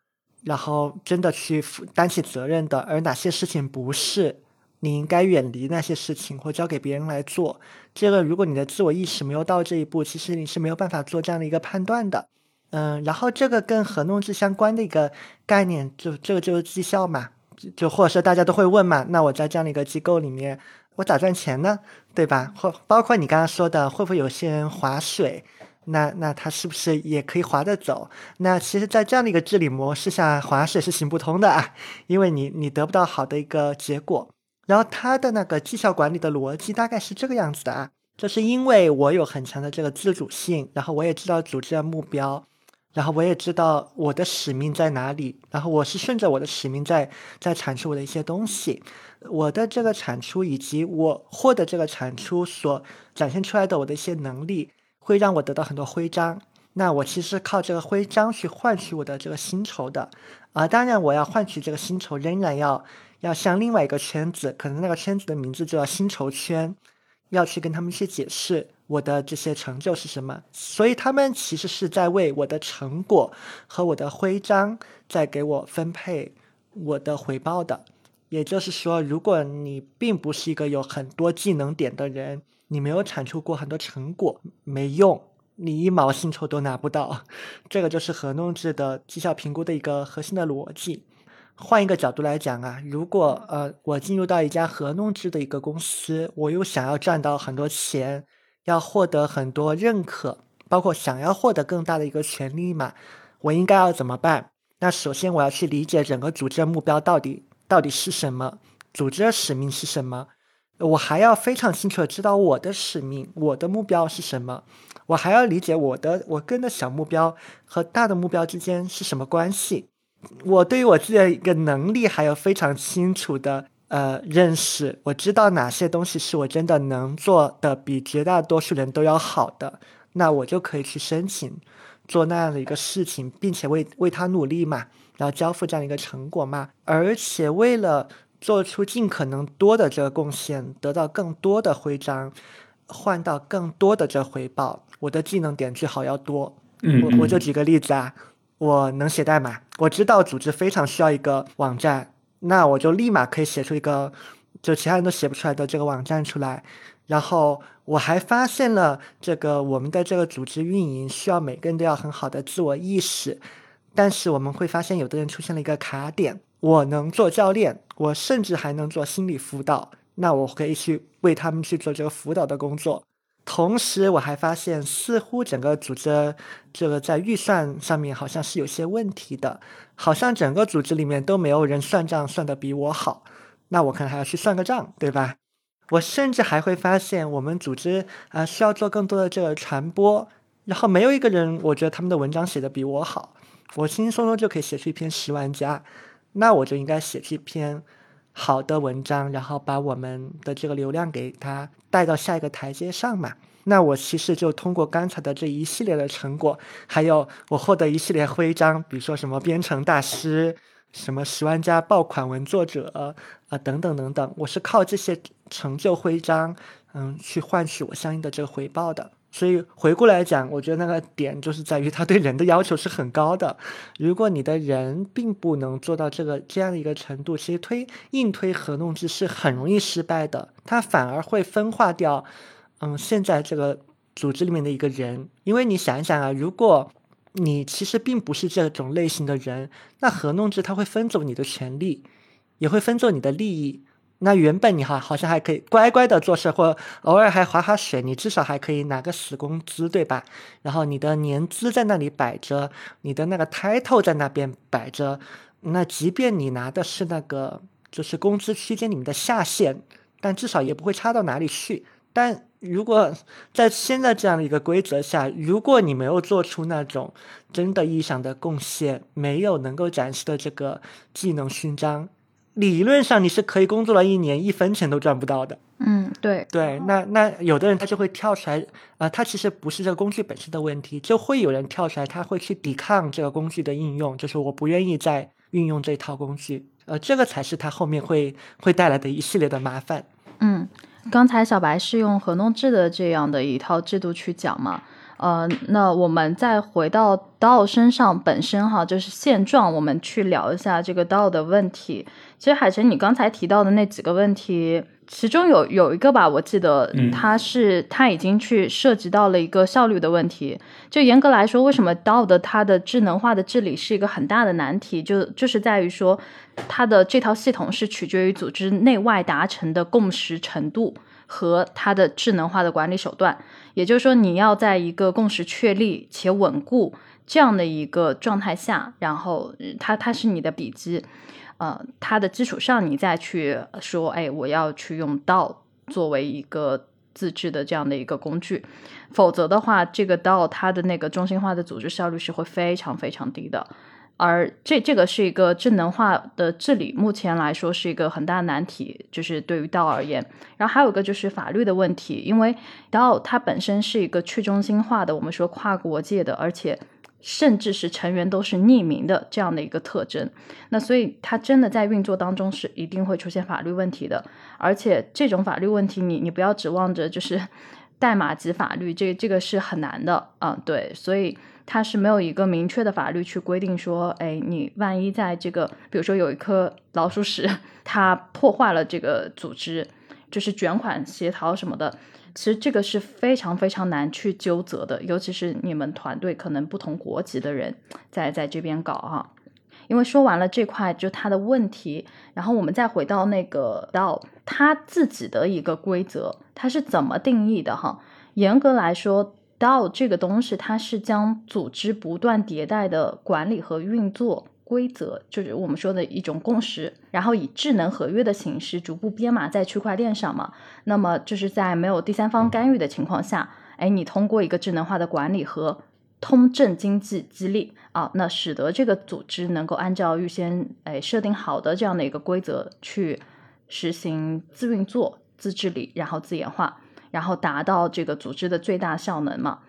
然后真的去负担起责任的，而哪些事情不是，你应该远离那些事情或交给别人来做。这个，如果你的自我意识没有到这一步，其实你是没有办法做这样的一个判断的。嗯，然后这个跟合弄制相关的一个概念，就这个就是绩效嘛。就或者说大家都会问嘛，那我在这样的一个机构里面，我咋赚钱呢？对吧？或包括你刚刚说的，会不会有些人划水？那那他是不是也可以划得走？那其实，在这样的一个治理模式下，划水是行不通的啊，因为你你得不到好的一个结果。然后他的那个绩效管理的逻辑大概是这个样子的啊，就是因为我有很强的这个自主性，然后我也知道组织的目标。然后我也知道我的使命在哪里，然后我是顺着我的使命在在产出我的一些东西，我的这个产出以及我获得这个产出所展现出来的我的一些能力，会让我得到很多徽章。那我其实靠这个徽章去换取我的这个薪酬的，啊，当然我要换取这个薪酬，仍然要要向另外一个圈子，可能那个圈子的名字就叫薪酬圈，要去跟他们去解释。我的这些成就是什么？所以他们其实是在为我的成果和我的徽章在给我分配我的回报的。也就是说，如果你并不是一个有很多技能点的人，你没有产出过很多成果，没用，你一毛薪酬都拿不到。这个就是合弄制的绩效评估的一个核心的逻辑。换一个角度来讲啊，如果呃我进入到一家合弄制的一个公司，我又想要赚到很多钱，要获得很多认可，包括想要获得更大的一个权利嘛，我应该要怎么办？那首先我要去理解整个组织的目标到底到底是什么，组织的使命是什么。我还要非常清楚的知道我的使命，我的目标是什么。我还要理解我的我跟的小目标和大的目标之间是什么关系。我对于我自己的一个能力还有非常清楚的呃认识，我知道哪些东西是我真的能做的比绝大多数人都要好的，那我就可以去申请做那样的一个事情，并且为为他努力嘛，然后交付这样一个成果嘛。而且为了做出尽可能多的这个贡献，得到更多的徽章，换到更多的这回报，我的技能点最好要多。嗯我我就举个例子啊。我能写代码，我知道组织非常需要一个网站，那我就立马可以写出一个就其他人都写不出来的这个网站出来。然后我还发现了这个我们的这个组织运营需要每个人都要很好的自我意识，但是我们会发现有的人出现了一个卡点，我能做教练，我甚至还能做心理辅导，那我可以去为他们去做这个辅导的工作。同时，我还发现，似乎整个组织这个在预算上面好像是有些问题的，好像整个组织里面都没有人算账算得比我好，那我可能还要去算个账，对吧？我甚至还会发现，我们组织啊、需要做更多的这个传播，然后没有一个人，我觉得他们的文章写的比我好，我轻轻松松就可以写出一篇十万加，那我就应该写出一篇好的文章，然后把我们的这个流量给它带到下一个台阶上嘛。那我其实就通过刚才的这一系列的成果，还有我获得一系列徽章，比如说什么编程大师、什么十万加爆款文作者啊、呃、等等等等，我是靠这些成就徽章，嗯，去换取我相应的这个回报的。所以回过来讲，我觉得那个点就是在于他对人的要求是很高的。如果你的人并不能做到这个这样的一个程度，其实推硬推合弄制是很容易失败的，它反而会分化掉，嗯，现在这个组织里面的一个人。因为你想一想啊，如果你其实并不是这种类型的人，那合弄制它会分走你的权利，也会分走你的利益。那原本你好好像还可以乖乖的做事，或偶尔还划划水，你至少还可以拿个死工资，对吧？然后你的年资在那里摆着，你的那个 title 在那边摆着，那即便你拿的是那个就是工资区间里面的下限，但至少也不会差到哪里去。但如果在现在这样的一个规则下，如果你没有做出那种真的意义上的贡献，没有能够展示的这个技能勋章。理论上你是可以工作了一年，一分钱都赚不到的。嗯，对对，那那有的人他就会跳出来，啊、呃，他其实不是这个工具本身的问题，就会有人跳出来，他会去抵抗这个工具的应用，就是我不愿意再运用这套工具，呃，这个才是他后面会会带来的一系列的麻烦。嗯，刚才小白是用合同制的这样的一套制度去讲嘛，呃，那我们再回到 DAO 身上本身哈，就是现状，我们去聊一下这个 DAO 的问题。其实海晨，你刚才提到的那几个问题，其中有有一个吧，我记得它是它已经去涉及到了一个效率的问题。就严格来说，为什么 DAO 的它的智能化的治理是一个很大的难题？就就是在于说，它的这套系统是取决于组织内外达成的共识程度和它的智能化的管理手段。也就是说，你要在一个共识确立且稳固这样的一个状态下，然后它它是你的笔记。呃，它的基础上，你再去说，哎，我要去用道作为一个自治的这样的一个工具，否则的话，这个道它的那个中心化的组织效率是会非常非常低的。而这这个是一个智能化的治理，目前来说是一个很大的难题，就是对于道而言。然后还有一个就是法律的问题，因为道它本身是一个去中心化的，我们说跨国界的，而且。甚至是成员都是匿名的这样的一个特征，那所以它真的在运作当中是一定会出现法律问题的，而且这种法律问题你你不要指望着就是代码及法律，这这个是很难的啊、嗯，对，所以它是没有一个明确的法律去规定说，哎，你万一在这个比如说有一颗老鼠屎，它破坏了这个组织，就是卷款协逃什么的。其实这个是非常非常难去纠责的，尤其是你们团队可能不同国籍的人在在这边搞哈。因为说完了这块就它的问题，然后我们再回到那个到它自己的一个规则，它是怎么定义的哈？严格来说，DAO 这个东西它是将组织不断迭代的管理和运作规则，就是我们说的一种共识，然后以智能合约的形式逐步编码在区块链上嘛。那么就是在没有第三方干预的情况下，哎，你通过一个智能化的管理和通证经济激励啊，那使得这个组织能够按照预先哎设定好的这样的一个规则去实行自运作、自治理，然后自研化，然后达到这个组织的最大效能嘛。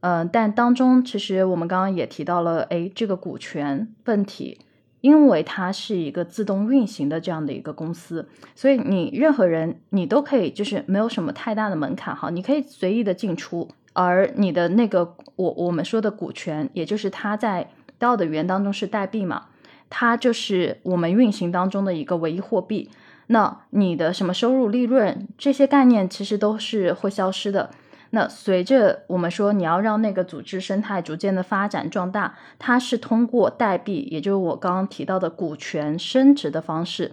嗯，但当中其实我们刚刚也提到了，哎，这个股权问题，因为它是一个自动运行的这样的一个公司，所以你任何人你都可以，就是没有什么太大的门槛哈，你可以随意的进出。而你的那个我我们说的股权，也就是它在 DAO 的语言当中是代币嘛，它就是我们运行当中的一个唯一货币。那你的什么收入、利润这些概念其实都是会消失的。那随着我们说你要让那个组织生态逐渐的发展壮大，它是通过代币，也就是我刚刚提到的股权升值的方式，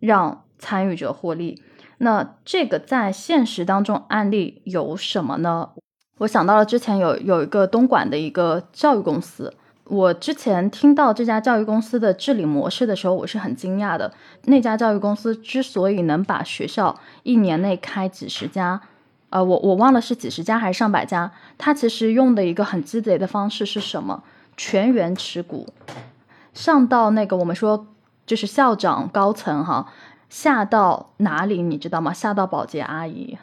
让参与者获利。那这个在现实当中案例有什么呢？我想到了之前有有一个东莞的一个教育公司，我之前听到这家教育公司的治理模式的时候，我是很惊讶的。那家教育公司之所以能把学校一年内开几十家，呃，我我忘了是几十家还是上百家，它其实用的一个很鸡贼的方式是什么？全员持股，上到那个我们说就是校长高层哈，下到哪里你知道吗？下到保洁阿姨，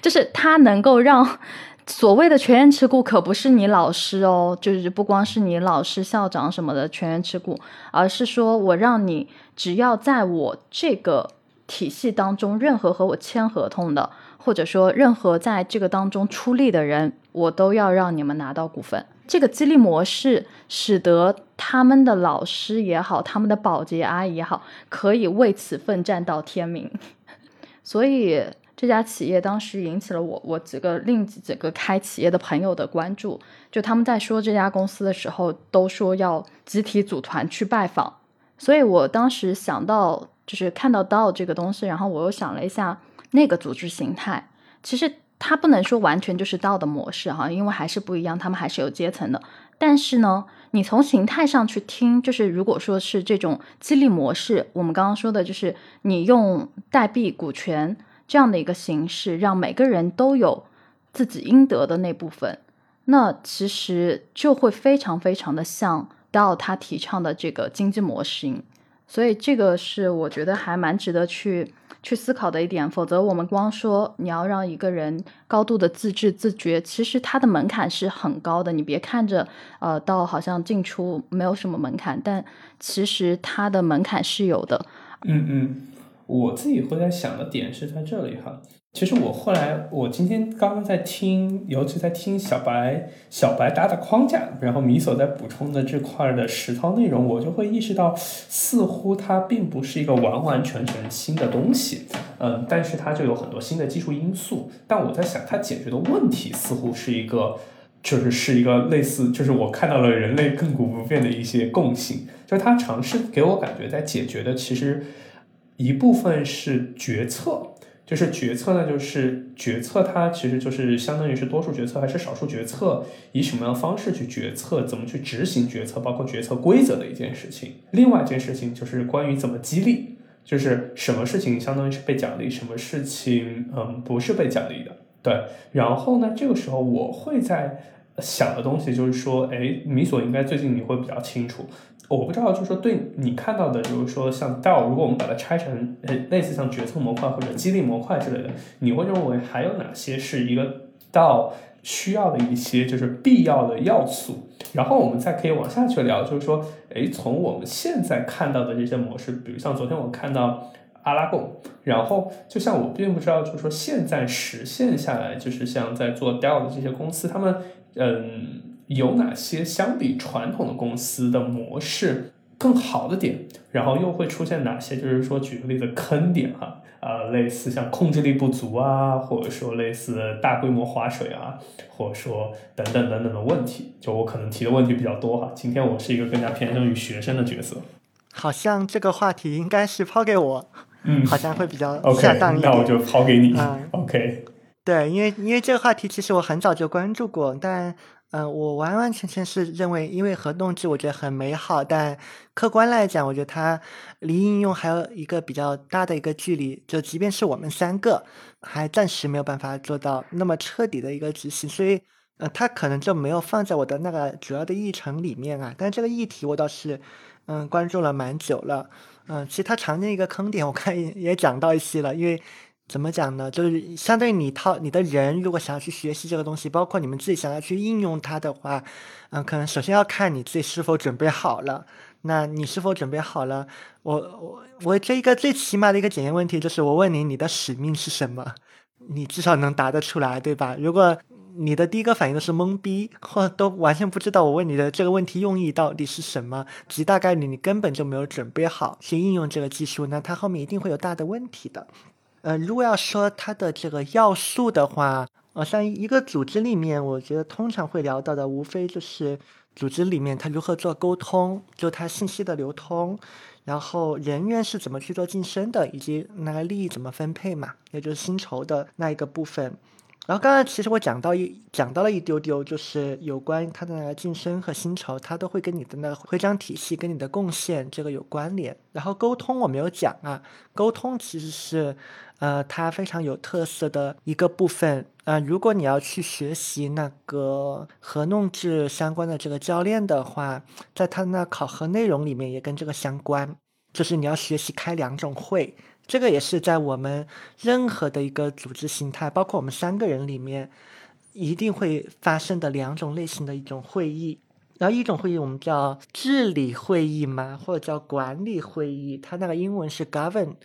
就是他能够让。所谓的全员持股可不是你老师哦，就是不光是你老师、校长什么的全员持股，而是说我让你只要在我这个体系当中，任何和我签合同的，或者说任何在这个当中出力的人，我都要让你们拿到股份。这个激励模式使得他们的老师也好，他们的保洁阿姨也好，可以为此奋战到天明。所以。这家企业当时引起了我我几个另几个开企业的朋友的关注，就他们在说这家公司的时候，都说要集体组团去拜访。所以我当时想到，就是看到到这个东西，然后我又想了一下那个组织形态，其实它不能说完全就是 DAO 的模式哈，因为还是不一样，他们还是有阶层的。但是呢，你从形态上去听，就是如果说是这种激励模式，我们刚刚说的就是你用代币股权。这样的一个形式，让每个人都有自己应得的那部分，那其实就会非常非常的像到他提倡的这个经济模型，所以这个是我觉得还蛮值得去去思考的一点。否则，我们光说你要让一个人高度的自治自觉，其实它的门槛是很高的。你别看着呃，到好像进出没有什么门槛，但其实它的门槛是有的。嗯嗯。我自己会在想的点是在这里哈，其实我后来我今天刚刚在听，尤其在听小白小白搭的框架，然后米索在补充的这块的实操内容，我就会意识到，似乎它并不是一个完完全全新的东西，嗯，但是它就有很多新的技术因素。但我在想，它解决的问题似乎是一个，就是是一个类似，就是我看到了人类亘古不变的一些共性，就是它尝试给我感觉在解决的其实。一部分是决策，就是决策呢，就是决策，它其实就是相当于是多数决策还是少数决策，以什么样的方式去决策，怎么去执行决策，包括决策规则的一件事情。另外一件事情就是关于怎么激励，就是什么事情相当于是被奖励，什么事情嗯不是被奖励的。对，然后呢，这个时候我会在想的东西就是说，哎，米索应该最近你会比较清楚。我不知道，就是说，对你看到的，就是说，像 DAO，如果我们把它拆成呃类似像决策模块或者激励模块之类的，你会认为还有哪些是一个 DAO 需要的一些就是必要的要素？然后我们再可以往下去聊，就是说，哎，从我们现在看到的这些模式，比如像昨天我看到阿拉贡，然后就像我并不知道，就是说现在实现下来，就是像在做 DAO 的这些公司，他们嗯。有哪些相比传统的公司的模式更好的点，然后又会出现哪些？就是说，举个例子，坑点哈，啊，类似像控制力不足啊，或者说类似大规模划水啊，或者说等等等等的问题。就我可能提的问题比较多哈。今天我是一个更加偏向于学生的角色。好像这个话题应该是抛给我，嗯，好像会比较 恰当一点。那我就抛给你。嗯 OK，对，因为因为这个话题其实我很早就关注过，但嗯，我完完全全是认为，因为核动机我觉得很美好，但客观来讲，我觉得它离应用还有一个比较大的一个距离。就即便是我们三个，还暂时没有办法做到那么彻底的一个执行，所以呃，它可能就没有放在我的那个主要的议程里面啊。但这个议题我倒是嗯关注了蛮久了，嗯，其实它常见一个坑点，我看也讲到一些了，因为。怎么讲呢？就是相对于你套你的人，如果想要去学习这个东西，包括你们自己想要去应用它的话，嗯，可能首先要看你自己是否准备好了。那你是否准备好了？我我我这一个最起码的一个检验问题就是，我问你，你的使命是什么？你至少能答得出来，对吧？如果你的第一个反应都是懵逼，或都完全不知道我问你的这个问题用意到底是什么，极大概率你根本就没有准备好去应用这个技术，那它后面一定会有大的问题的。呃，如果要说它的这个要素的话，呃，像一个组织里面，我觉得通常会聊到的，无非就是组织里面它如何做沟通，就它信息的流通，然后人员是怎么去做晋升的，以及那个利益怎么分配嘛，也就是薪酬的那一个部分。然后刚才其实我讲到一讲到了一丢丢，就是有关它的晋升和薪酬，它都会跟你的那个徽章体系跟你的贡献这个有关联。然后沟通我没有讲啊，沟通其实是呃它非常有特色的一个部分。呃，如果你要去学习那个合弄制相关的这个教练的话，在他那考核内容里面也跟这个相关，就是你要学习开两种会。这个也是在我们任何的一个组织形态，包括我们三个人里面，一定会发生的两种类型的一种会议。然后一种会议我们叫治理会议嘛，或者叫管理会议，它那个英文是 govern，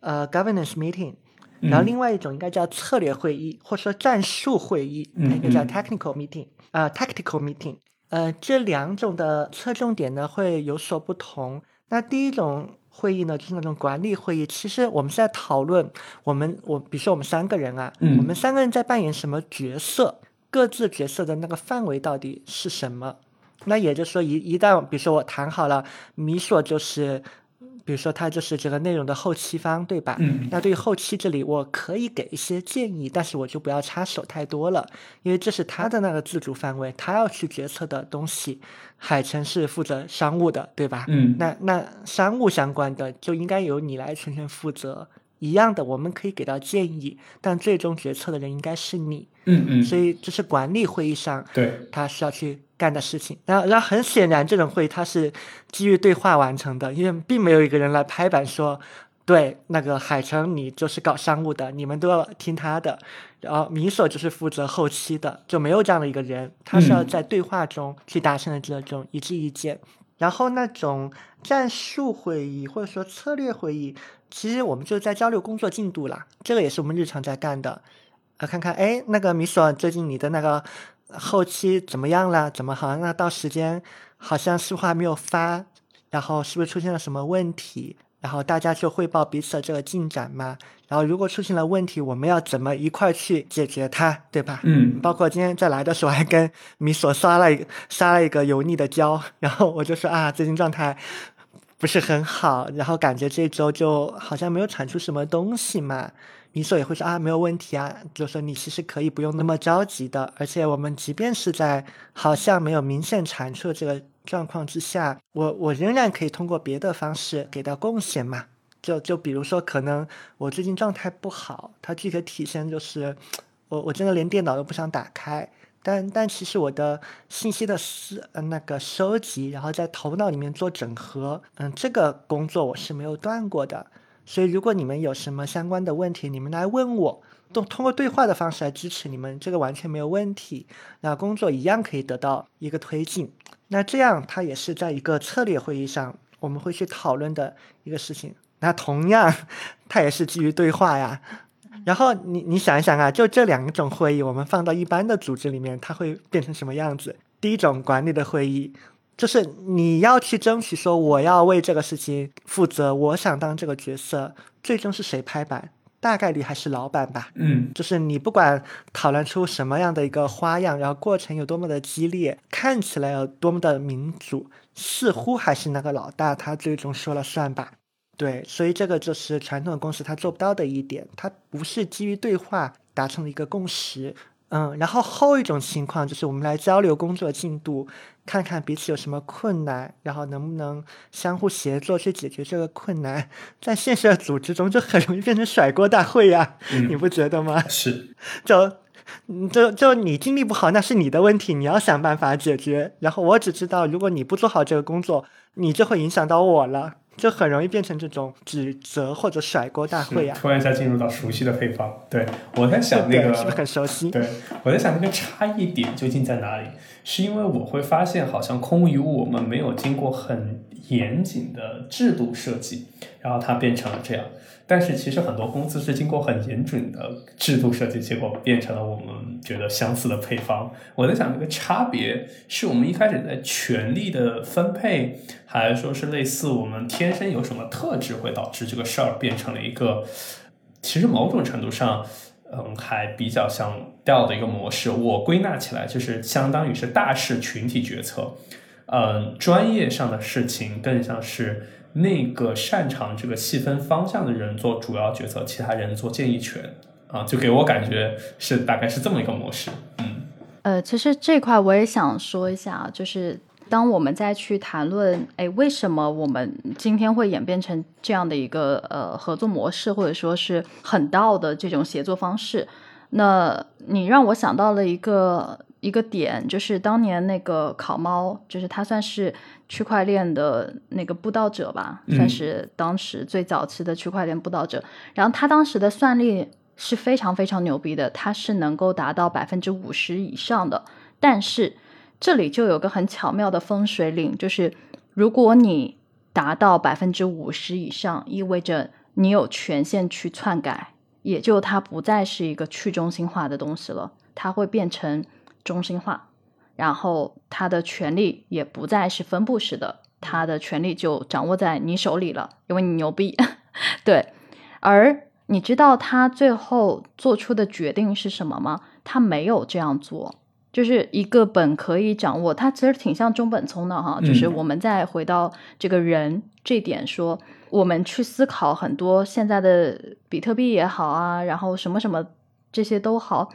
呃，governance meeting。然后另外一种应该叫策略会议，或者说战术会议，它应该叫 technical meeting，啊，tactical meeting。呃，这两种的侧重点呢会有所不同。那第一种。会议呢，就是那种管理会议。其实我们是在讨论，我们我比如说我们三个人啊，我们三个人在扮演什么角色，各自角色的那个范围到底是什么？那也就是说，一一旦比如说我谈好了，米索就是。比如说，他就是这个内容的后期方，对吧？嗯。那对于后期这里，我可以给一些建议，但是我就不要插手太多了，因为这是他的那个自主范围，他要去决策的东西。海城是负责商务的，对吧？嗯。那那商务相关的就应该由你来全权负责。一样的，我们可以给到建议，但最终决策的人应该是你。嗯嗯。所以这是管理会议上，对，他需要去。干的事情，然后，然后很显然，这种会议它是基于对话完成的，因为并没有一个人来拍板说，对那个海城，你就是搞商务的，你们都要听他的，然后米索就是负责后期的，就没有这样的一个人，他是要在对话中去达成的这种一致意见。然后那种战术会议或者说策略会议，其实我们就是在交流工作进度啦，这个也是我们日常在干的，啊，看看，哎，那个米索最近你的那个。后期怎么样了？怎么好像那到时间好像是不是还没有发？然后是不是出现了什么问题？然后大家就汇报彼此的这个进展嘛。然后如果出现了问题，我们要怎么一块去解决它，对吧？嗯。包括今天在来的时候还跟米索刷了一刷了一个油腻的胶，然后我就说啊，最近状态不是很好，然后感觉这周就好像没有产出什么东西嘛。米所也会说啊，没有问题啊，就说你其实可以不用那么着急的，而且我们即便是在好像没有明显产出这个状况之下，我我仍然可以通过别的方式给到贡献嘛。就就比如说，可能我最近状态不好，它具体体现就是我我真的连电脑都不想打开，但但其实我的信息的思呃那个收集，然后在头脑里面做整合，嗯，这个工作我是没有断过的。所以，如果你们有什么相关的问题，你们来问我，都通过对话的方式来支持你们，这个完全没有问题。那工作一样可以得到一个推进。那这样，它也是在一个策略会议上我们会去讨论的一个事情。那同样，它也是基于对话呀。然后你你想一想啊，就这两种会议，我们放到一般的组织里面，它会变成什么样子？第一种管理的会议，就是你要去争取说我要为这个事情负责，我想当这个角色，最终是谁拍板？大概率还是老板吧。嗯就是你不管讨论出什么样的一个花样，然后过程有多么的激烈，看起来有多么的民主，似乎还是那个老大他最终说了算吧。对，所以这个就是传统的公司他做不到的一点，他不是基于对话达成了一个共识。嗯，然后后一种情况就是我们来交流工作进度，看看彼此有什么困难，然后能不能相互协作去解决这个困难。在现实的组织中，就很容易变成甩锅大会呀、嗯你不觉得吗？是，就嗯就就你经历不好，那是你的问题，你要想办法解决。然后我只知道，如果你不做好这个工作，你就会影响到我了，就很容易变成这种指责或者甩锅大会呀、突然一下进入到熟悉的配方。对我在想那，个是不是很熟悉？对，我在想那个差异点究竟在哪里？是因为我会发现，好像空无一物，我们没有经过很严谨的制度设计，然后它变成了这样。但是其实很多公司是经过很严谨的制度设计，结果变成了我们觉得相似的配方。我在想，这个差别是我们一开始在权力的分配，还是说是类似我们天生有什么特质会导致这个事儿变成了一个，其实某种程度上。嗯，还比较像调的一个模式，我归纳起来就是相当于是大事群体决策，嗯，专业上的事情更像是那个擅长这个细分方向的人做主要决策，其他人做建议权啊，就给我感觉是大概是这么一个模式，嗯呃，其实这块我也想说一下，就是当我们再去谈论，哎，为什么我们今天会演变成这样的一个呃合作模式，或者说是很道的这种协作方式？那你让我想到了一个一个点，就是当年那个烤猫，就是他算是区块链的那个布道者吧，算嗯是当时最早期的区块链布道者。然后他当时的算力是非常非常牛逼的，它是能够达到百分之五十以上的。但是这里就有个很巧妙的风水岭，就是如果你达到百分之五十以上，意味着你有权限去篡改，也就它不再是一个去中心化的东西了，它会变成中心化，然后他的权利也不再是分布式的，他的权利就掌握在你手里了，因为你牛逼，对。而你知道他最后做出的决定是什么吗？他没有这样做，就是一个本可以掌握，他其实挺像中本聪的哈。就是嗯我们再回到这个人这点说，我们去思考很多现在的比特币也好啊，然后什么什么这些都好，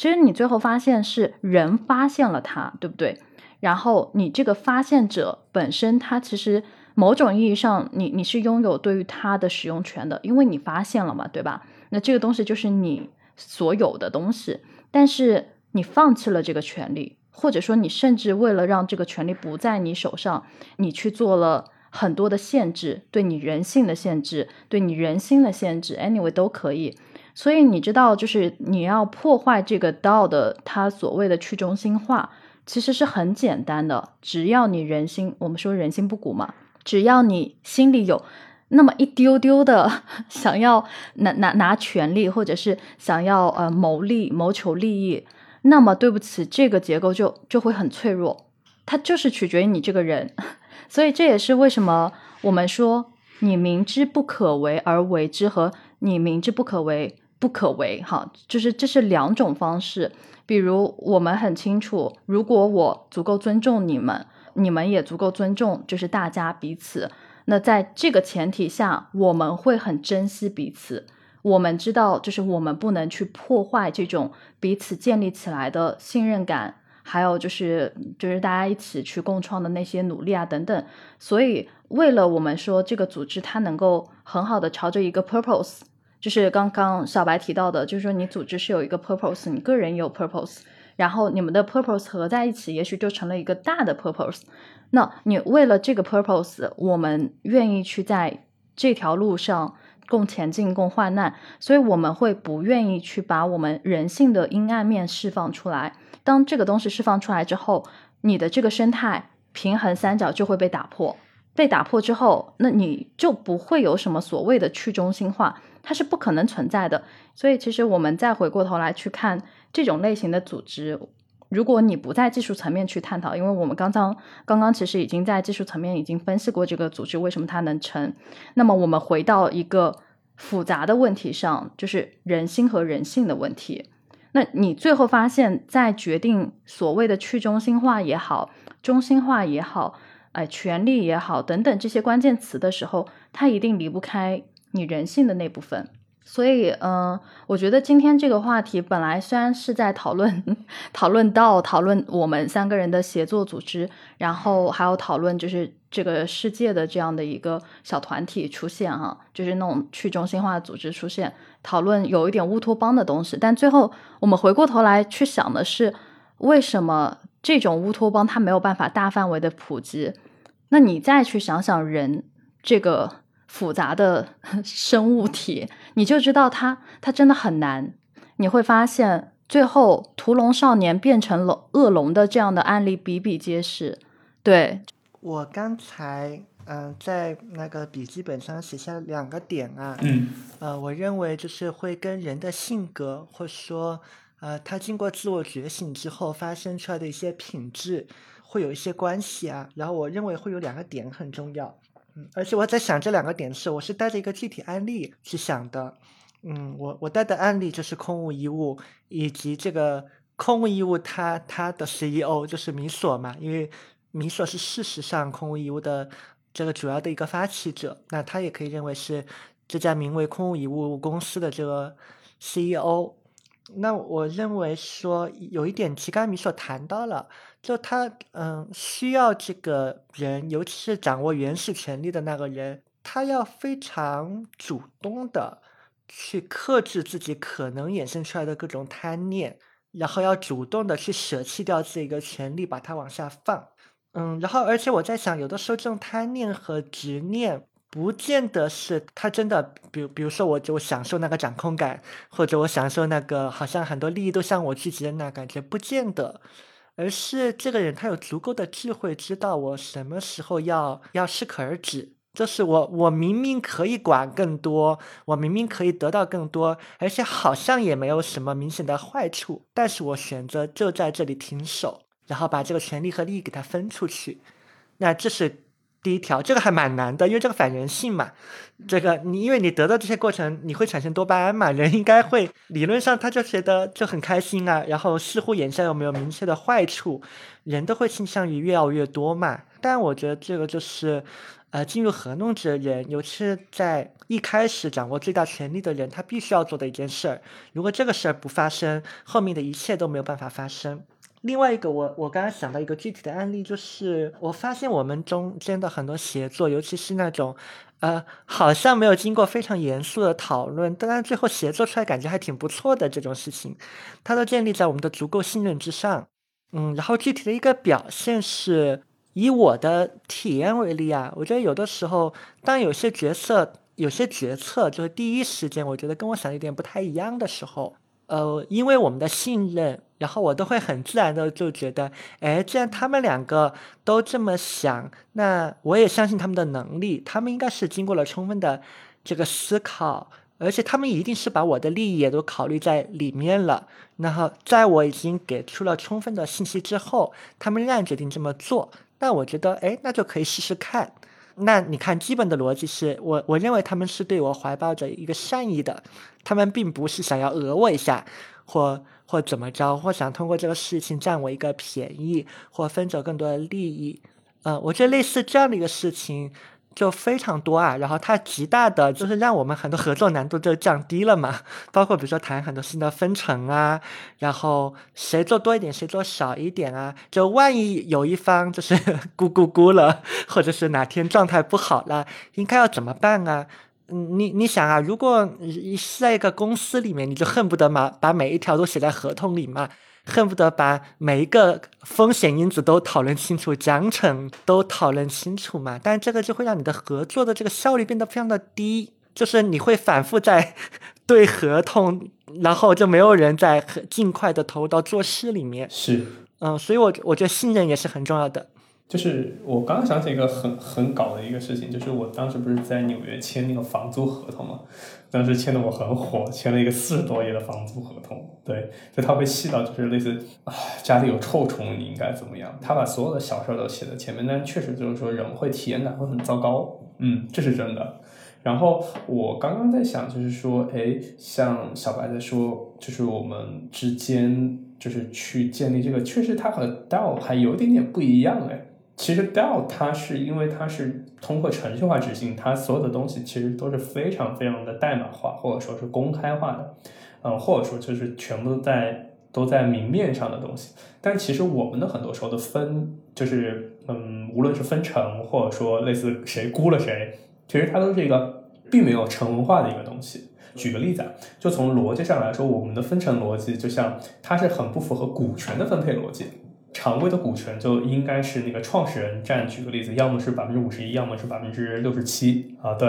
其实你最后发现是人发现了它，对不对？然后你这个发现者本身，他其实某种意义上你，你是拥有对于它的使用权的，因为你发现了嘛，对吧？那这个东西就是你所有的东西，但是你放弃了这个权利，或者说你甚至为了让这个权利不在你手上，你去做了很多的限制，对你人性的限制，对你人心的限制，anyway 都可以。所以你知道，就是你要破坏这个道的它所谓的去中心化，其实是很简单的，只要你人心，我们说人心不古嘛，只要你心里有那么一丢丢的 想要拿拿拿权利，或者是想要呃谋利、谋求利益，那么对不起，这个结构就就会很脆弱，它就是取决于你这个人。所以这也是为什么我们说你明知不可为而为之和你明知不可为不可为，哈，就是这是两种方式。比如我们很清楚，如果我足够尊重你们，你们也足够尊重，就是大家彼此。那在这个前提下，我们会很珍惜彼此。我们知道，就是我们不能去破坏这种彼此建立起来的信任感，还有就是就是大家一起去共创的那些努力啊等等。所以，为了我们说这个组织它能够很好的朝着一个 purpose。就是刚刚小白提到的，就是说你组织是有一个 purpose，你个人也有 purpose，然后你们的 purpose 合在一起，也许就成了一个大的 purpose。那你为了这个 purpose，我们愿意去在这条路上共前进、共患难，所以我们会不愿意去把我们人性的阴暗面释放出来。当这个东西释放出来之后，你的这个生态平衡三角就会被打破。被打破之后，那你就不会有什么所谓的去中心化，它是不可能存在的。所以，其实我们再回过头来去看这种类型的组织，如果你不在技术层面去探讨，因为我们刚刚刚刚其实已经在技术层面已经分析过这个组织为什么它能成，那么我们回到一个复杂的问题上，就是人心和人性的问题。那你最后发现，在决定所谓的去中心化也好、中心化也好、哎权力也好等等这些关键词的时候，它一定离不开你人性的那部分。所以，嗯，我觉得今天这个话题本来虽然是在讨论讨论到讨论我们三个人的协作组织，然后还有讨论就是这个世界的这样的一个小团体出现哈，就是那种去中心化组织出现，讨论有一点乌托邦的东西，但最后我们回过头来去想的是，为什么这种乌托邦它没有办法大范围的普及？那你再去想想人这个。复杂的 生物体，你就知道它它真的很难。你会发现，最后屠龙少年变成龙恶龙的这样的案例比比皆是。对我刚才嗯在那个笔记本上写下两个点啊，嗯，呃，我认为就是会跟人的性格，或者说呃他经过自我觉醒之后发生出来的一些品质会有一些关系啊。然后我认为会有两个点很重要。嗯，而且我在想这两个点是，我是带着一个具体案例去想的。嗯，我我带的案例就是空无一物，以及这个空无一物，它它的 CEO 就是米索嘛，因为米索是事实上空无一物的这个主要的一个发起者，那他也可以认为是这家名为空无一物公司的这个 CEO。那我认为说有一点，齐甘米所谈到了，就他嗯需要这个人，尤其是掌握原始权力的那个人，他要非常主动的去克制自己可能衍生出来的各种贪念，然后要主动的去舍弃掉这个权利，把它往下放。嗯，然后而且我在想，有的时候这种贪念和执念。不见得是他真的，比如比如说，我就享受那个掌控感，或者我享受那个好像很多利益都向我聚集的那感觉，不见得，而是这个人他有足够的智慧，知道我什么时候要要适可而止。就是我我明明可以管更多，我明明可以得到更多，而且好像也没有什么明显的坏处，但是我选择就在这里停手，然后把这个权利和利益给他分出去。那这是。第一条，这个还蛮难的，因为这个反人性嘛。这个你因为你得到这些过程，你会产生多巴胺嘛？人应该会理论上他就觉得就很开心啊。然后似乎眼下又没有明确的坏处，人都会倾向于越要越多嘛。但我觉得这个就是，呃，进入合弄者人，尤其是在一开始掌握最大权力的人，他必须要做的一件事儿。如果这个事儿不发生，后面的一切都没有办法发生。另外一个，我我刚刚想到一个具体的案例，就是我发现我们中间的很多协作，尤其是那种，呃，好像没有经过非常严肃的讨论，但是最后协作出来感觉还挺不错的这种事情，它都建立在我们的足够信任之上。嗯，然后具体的一个表现是，以我的体验为例啊，我觉得有的时候，当有些角色、有些决策，就是第一时间我觉得跟我想的有点不太一样的时候。呃，因为我们的信任，然后我都会很自然的就觉得，哎，既然他们两个都这么想，那我也相信他们的能力，他们应该是经过了充分的这个思考，而且他们一定是把我的利益也都考虑在里面了。然后在我已经给出了充分的信息之后，他们仍然决定这么做，那我觉得，哎，那就可以试试看。那你看，基本的逻辑是我我认为他们是对我怀抱着一个善意的，他们并不是想要讹我一下，或或怎么着，或想通过这个事情占我一个便宜，或分走更多的利益。嗯，我觉得类似这样的一个事情。就非常多啊，然后它极大的就是让我们很多合作难度就降低了嘛，包括比如说谈很多新的分成啊，然后谁做多一点，谁做少一点啊，就万一有一方就是 咕咕咕了，或者是哪天状态不好了，应该要怎么办啊？嗯，你你想啊，如果是在一个公司里面，你就恨不得嘛把每一条都写在合同里嘛。恨不得把每一个风险因子都讨论清楚，奖惩都讨论清楚嘛？但这个就会让你的合作的这个效率变得非常的低，就是你会反复在对合同，然后就没有人在尽快的投入到做事里面。是，嗯，所以我我觉得信任也是很重要的。就是我刚刚想起一个很很搞的一个事情，就是我当时不是在纽约签那个房租合同嘛，当时签的我很火，签了一个四十多页的房租合同。对，就他会细到就是类似啊家里有臭虫你应该怎么样，他把所有的小事都写在前面，但确实就是说人会体验感会很糟糕，嗯，这是真的。然后我刚刚在想，就是说，哎，像小白在说，就是我们之间就是去建立这个，确实他和 DAO 还有一点点不一样，哎。其实 DAO 它是因为它是通过程序化执行，它所有的东西其实都是非常非常的代码化，或者说是公开化的，嗯，或者说就是全部在都在明面上的东西。但其实我们的很多时候的分，就是嗯，无论是分成，或者说类似谁估了谁，其实它都是一个并没有成文化的一个东西。举个例子啊，就从逻辑上来说，我们的分成逻辑就像它是很不符合股权的分配逻辑。常规的股权就应该是那个创始人占，举个例子，要么是百分之五十一，要么是百分之六十七啊，对。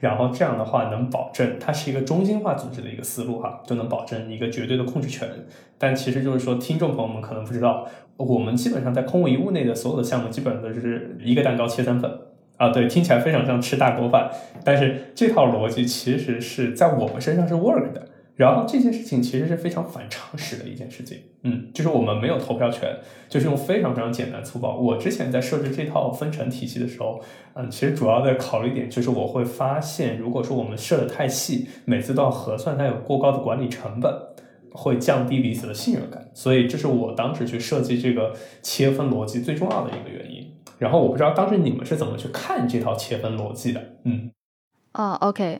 然后这样的话能保证它是一个中心化组织的一个思路哈，就能保证一个绝对的控制权。但其实就是说，听众朋友们可能不知道，我们基本上在空无一物内的所有的项目，基本上都是一个蛋糕切三份啊，对，听起来非常像吃大锅饭，但是这套逻辑其实是在我们身上是 work 的。然后这件事情其实是非常反常识的一件事情，嗯，就是我们没有投票权，就是用非常非常简单粗暴。我之前在设置这套分成体系的时候，嗯，其实主要的考虑点就是我会发现，如果说我们设的太细，每次都要核算，它有过高的管理成本，会降低彼此的信任感。所以这是我当时去设计这个切分逻辑最重要的一个原因。然后我不知道当时你们是怎么去看这套切分逻辑的，嗯，啊，OK。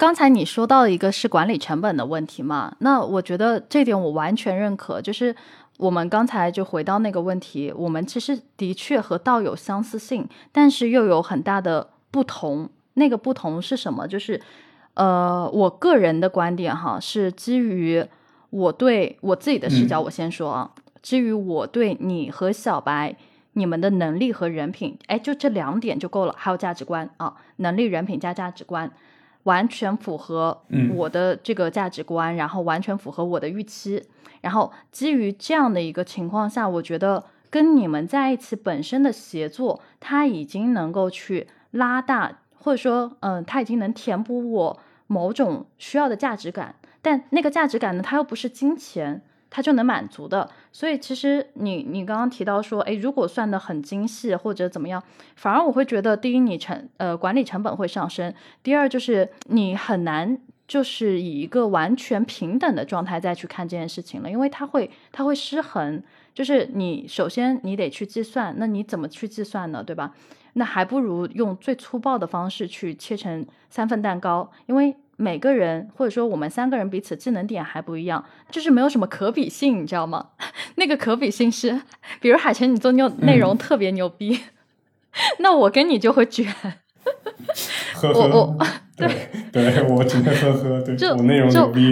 刚才你说到一个是管理成本的问题嘛？那我觉得这点我完全认可。就是我们刚才就回到那个问题，我们其实的确和道有相似性，但是又有很大的不同。那个不同是什么？就是呃，我个人的观点哈，是基于我对我自己的视角。我先说啊，基于我对你和小白你们的能力和人品，哎，就这两点就够了。还有价值观啊，能力、人品加价值观。完全符合我的这个价值观，然后完全符合我的预期，然后基于这样的一个情况下，我觉得跟你们在一起本身的协作，它已经能够去拉大，或者说，嗯，它已经能填补我某种需要的价值感，但那个价值感呢，它又不是金钱。它就能满足的，所以其实你你刚刚提到说，哎，如果算的很精细或者怎么样，反而我会觉得，第一你成呃管理成本会上升，第二就是你很难就是以一个完全平等的状态再去看这件事情了，因为它会它会失衡，就是你首先你得去计算，那你怎么去计算呢？对吧？那还不如用最粗暴的方式去切成三份蛋糕，因为。每个人或者说我们三个人彼此智能点还不一样，就是没有什么可比性，你知道吗？那个可比性是，比如海晨你做牛内容特别牛逼，那我跟你就会卷。呵呵，我我对对，我只能呵呵，对，就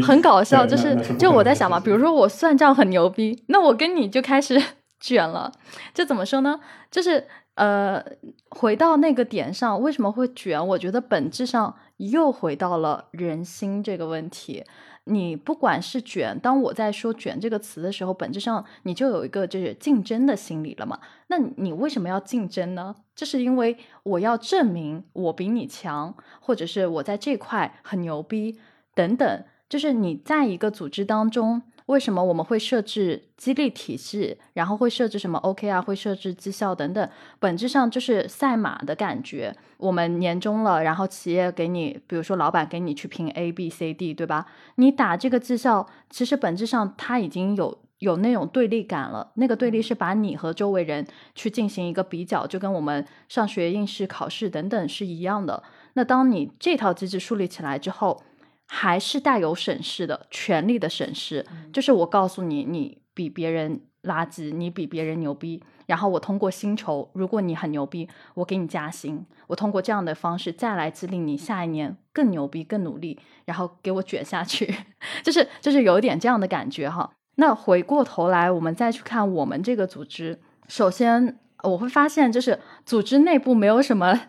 很搞笑，就是就我在想嘛，比如说我算账很牛逼，那我跟你就开始卷了，就怎么说呢？就是呃，回到那个点上，为什么会卷？我觉得本质上。又回到了人心这个问题，你不管是卷，当我在说卷这个词的时候，本质上你就有一个就是竞争的心理了嘛？那你为什么要竞争呢？这是因为我要证明我比你强，或者是我在这块很牛逼等等，就是你在一个组织当中。为什么我们会设置激励体系，然后会设置什么 OK 啊会设置绩效等等？本质上就是赛马的感觉。我们年终了，然后企业给你，比如说老板给你去评 A、B、C、D，对吧？你打这个绩效，其实本质上它已经有有那种对立感了。那个对立是把你和周围人去进行一个比较，就跟我们上学应试考试等等是一样的。那当你这套机制树立起来之后，还是带有审视的权利的审视，就是我告诉你，你比别人垃圾，你比别人牛逼，然后我通过薪酬，如果你很牛逼，我给你加薪，我通过这样的方式再来激励你下一年更牛逼、更努力，然后给我卷下去，就是就是有一点这样的感觉哈。那回过头来，我们再去看我们这个组织，首先我会发现，就是组织内部没有什么。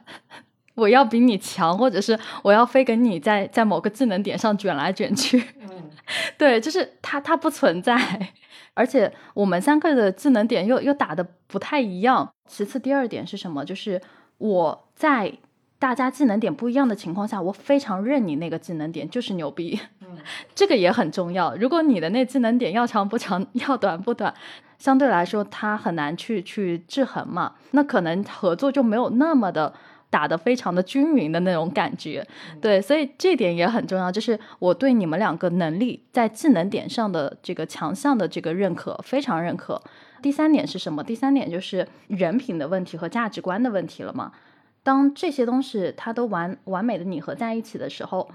我要比你强，或者是我要非跟你在在某个技能点上卷来卷去。对，就是它它不存在，而且我们三个的技能点又又打的不太一样。其次，第二点是什么？就是我在大家技能点不一样的情况下，我非常认你那个技能点就是牛逼。这个也很重要。如果你的那技能点要长不长，要短不短，相对来说它很难去去制衡嘛，那可能合作就没有那么的。打得非常的均匀的那种感觉，对，所以这点也很重要，就是我对你们两个能力在技能点上的这个强项的这个认可，非常认可。第三点是什么？第三点就是人品的问题和价值观的问题了嘛。当这些东西它都完完美的拟合在一起的时候，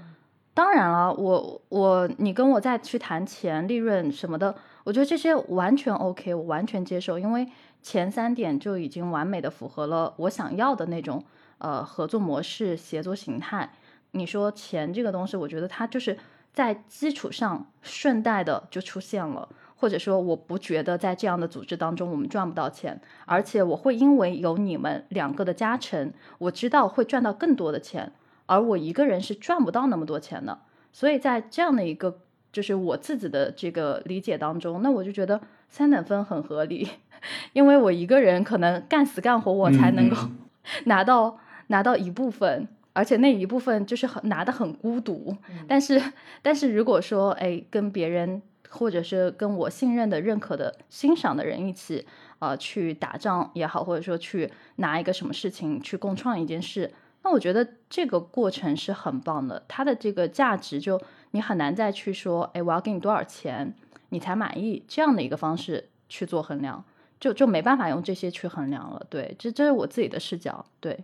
当然了，我我你跟我再去谈钱、利润什么的，我觉得这些完全 OK，我完全接受，因为前三点就已经完美的符合了我想要的那种。呃，合作模式、协作形态，你说钱这个东西，我觉得它就是在基础上顺带的就出现了，或者说我不觉得在这样的组织当中我们赚不到钱，而且我会因为有你们两个的加成，我知道会赚到更多的钱，而我一个人是赚不到那么多钱的，所以在这样的一个就是我自己的这个理解当中，那我就觉得三等分很合理，因为我一个人可能干死干活我才能够 拿到。拿到一部分，而且那一部分就是很拿的很孤独。但是，但是如果说，哎，跟别人或者是跟我信任的、认可的、欣赏的人一起，呃，去打仗也好，或者说去拿一个什么事情去共创一件事，那我觉得这个过程是很棒的。它的这个价值，就你很难再去说，哎，我要给你多少钱你才满意这样的一个方式去做衡量，就就没办法用这些去衡量了。对，这这是我自己的视角。对。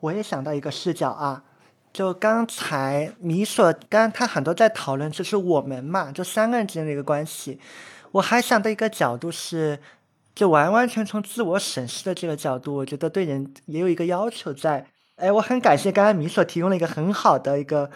我也想到一个视角啊，就刚才米索，刚刚他很多在讨论，就是我们嘛，就三个人之间的一个关系。我还想到一个角度是，就完完全从自我审视的这个角度，我觉得对人也有一个要求在。哎，我很感谢刚刚米索提供了一个很好的一个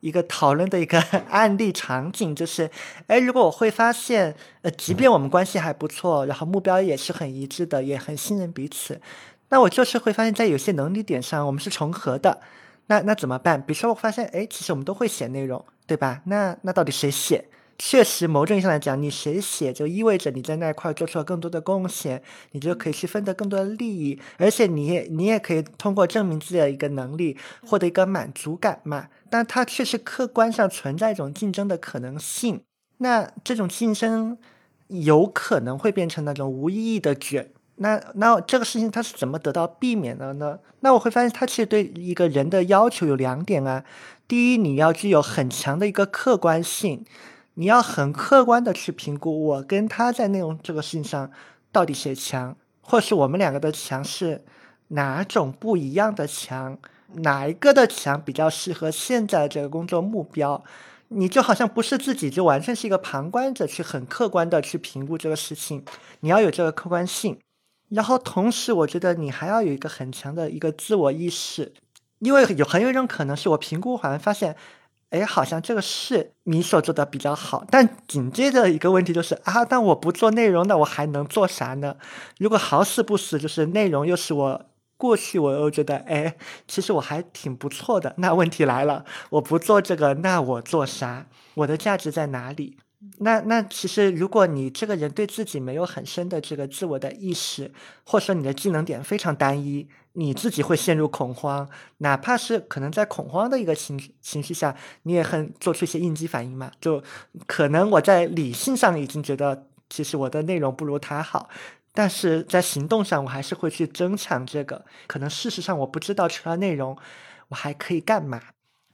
一个讨论的一个 案例场景，就是，哎，如果我会发现，呃，即便我们关系还不错，然后目标也是很一致的，也很信任彼此。那我就是会发现，在有些能力点上，我们是重合的。那那怎么办？比如说，我发现，哎，其实我们都会写内容，对吧？那那到底谁写？确实，某种意义上来讲，你谁写，就意味着你在那块做出了更多的贡献，你就可以去分得更多的利益，而且你也你也可以通过证明自己的一个能力，获得一个满足感嘛。但它确实客观上存在一种竞争的可能性。那这种竞争有可能会变成那种无意义的卷。那那这个事情它是怎么得到避免的呢？那我会发现，它其实对一个人的要求有两点啊。第一，你要具有很强的一个客观性，你要很客观的去评估我跟他在内容这个事情上到底谁强，或是我们两个的强是哪种不一样的强，哪一个的强比较适合现在这个工作目标。你就好像不是自己，就完全是一个旁观者去很客观的去评估这个事情，你要有这个客观性。然后同时，我觉得你还要有一个很强的一个自我意识，因为有很有一种可能是我评估完发现，哎，好像这个事你所做的比较好，但紧接着一个问题就是啊，但我不做内容，那我还能做啥呢？如果好死不死就是内容又是我过去我又觉得哎，其实我还挺不错的，那问题来了，我不做这个，那我做啥？我的价值在哪里？那那其实，如果你这个人对自己没有很深的这个自我的意识，或者说你的技能点非常单一，你自己会陷入恐慌。哪怕是可能在恐慌的一个情情绪下，你也很做出一些应激反应嘛。就可能我在理性上已经觉得，其实我的内容不如他好，但是在行动上我还是会去争抢这个。可能事实上我不知道除了内容，我还可以干嘛。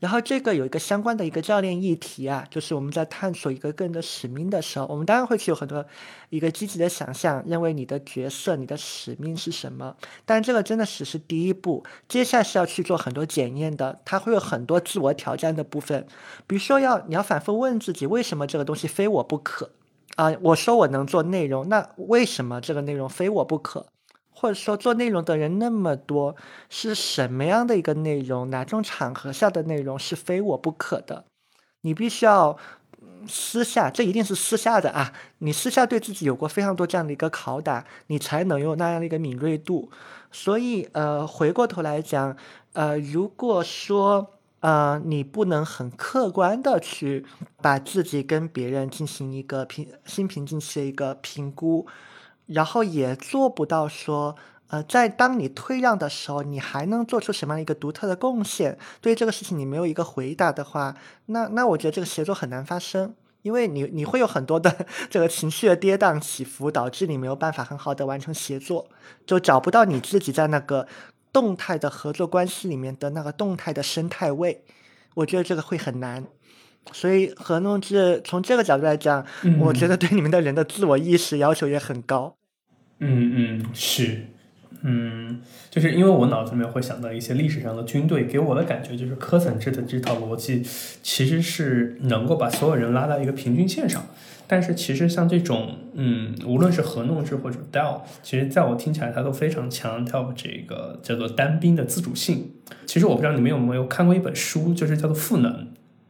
然后这个有一个相关的一个教练议题啊，就是我们在探索一个个人的使命的时候，我们当然会去有很多一个积极的想象，认为你的角色、你的使命是什么。但这个真的只是第一步，接下来是要去做很多检验的，它会有很多自我挑战的部分。比如说，要你要反复问自己，为什么这个东西非我不可？啊，我说我能做内容，那为什么这个内容非我不可？或者说做内容的人那么多，是什么样的一个内容？哪种场合下的内容是非我不可的？你必须要私下，这一定是私下的啊！你私下对自己有过非常多这样的一个拷打，你才能有那样的一个敏锐度。所以，呃，回过头来讲，呃，如果说，呃，你不能很客观的去把自己跟别人进行一个平心平静气的一个评估，然后也做不到说。呃，在当你退让的时候，你还能做出什么样一个独特的贡献？对这个事情你没有一个回答的话，那那我觉得这个协作很难发生，因为你你会有很多的 这个情绪的跌宕起伏，导致你没有办法很好的完成协作，就找不到你自己在那个动态的合作关系里面的那个动态的生态位。我觉得这个会很难，所以合弄制从这个角度来讲，我觉得对你们的人的自我意识要求也很高。嗯嗯，是。嗯，就是因为我脑子里面会想到一些历史上的军队，给我的感觉就是科层制的这套逻辑其实是能够把所有人拉到一个平均线上。但是其实像这种，嗯，无论是合弄制或者 DAO，其实在我听起来，它都非常强调这个叫做单兵的自主性。其实我不知道你们有没有看过一本书，就是叫做《赋能》。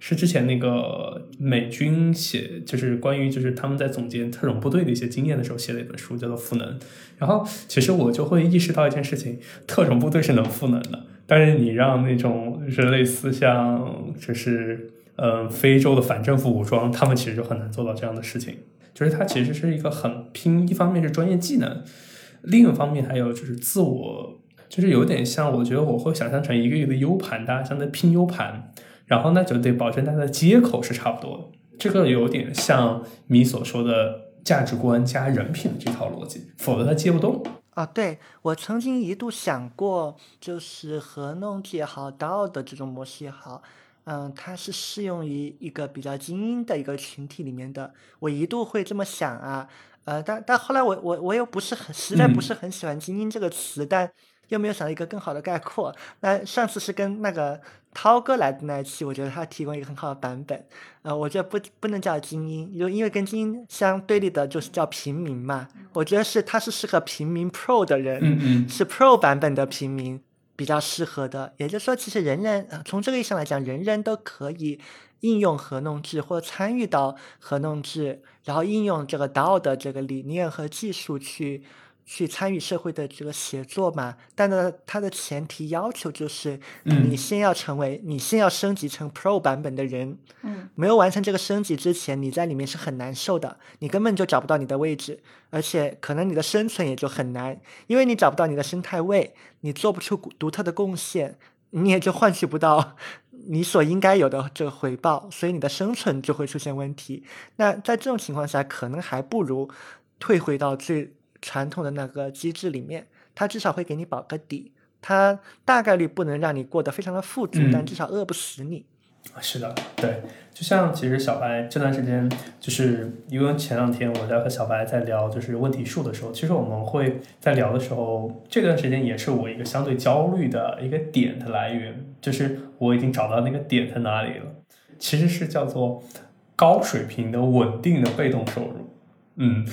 是之前那个美军写，就是关于就是他们在总结特种部队的一些经验的时候写的一本书，叫做《赋能》。然后其实我就会意识到一件事情：特种部队是能赋能的，但是你让那种就是类似像就是嗯非洲的反政府武装，他们其实就很难做到这样的事情。就是它其实是一个很拼，一方面是专业技能，另一方面还有就是自我，就是有点像我觉得我会想象成一个一个 U 盘，大家像在拼 U 盘。然后那就得保证它的接口是差不多的，这个有点像你所说的价值观加人品这套逻辑，否则它接不动。啊，对我曾经一度想过，就是合弄也好，道的这种模式也好，嗯，它是适用于一个比较精英的一个群体里面的。我一度会这么想啊，呃，但但后来我我我又不是很实在不是很喜欢精英这个词，但又没有想到一个更好的概括。那上次是跟那个。涛哥来的那一期，我觉得他提供一个很好的版本。呃，我觉得不不能叫精英，因为因为跟精英相对立的就是叫平民嘛。我觉得是他是适合平民 Pro 的人，嗯嗯，是 Pro 版本的平民比较适合的。也就是说，其实人人从这个意义上来讲，人人都可以应用合弄制或参与到合弄制，然后应用这个 DAO 的这个理念和技术去。去参与社会的这个协作嘛，但呢，它的前提要求就是你先要成为，你先要升级成 Pro 版本的人。嗯，没有完成这个升级之前，你在里面是很难受的，你根本就找不到你的位置，而且可能你的生存也就很难，因为你找不到你的生态位，你做不出独特的贡献，你也就换取不到你所应该有的这个回报，所以你的生存就会出现问题。那在这种情况下，可能还不如退回到最。传统的那个机制里面，它至少会给你保个底，它大概率不能让你过得非常的富足，但至少饿不死你。是的，对，就像其实小白这段时间，就是因为前两天我在和小白在聊就是问题数的时候，其实我们会在聊的时候，这段时间也是我一个相对焦虑的一个点的来源，就是我已经找到那个点在哪里了，其实是叫做高水平的稳定的被动收入，嗯。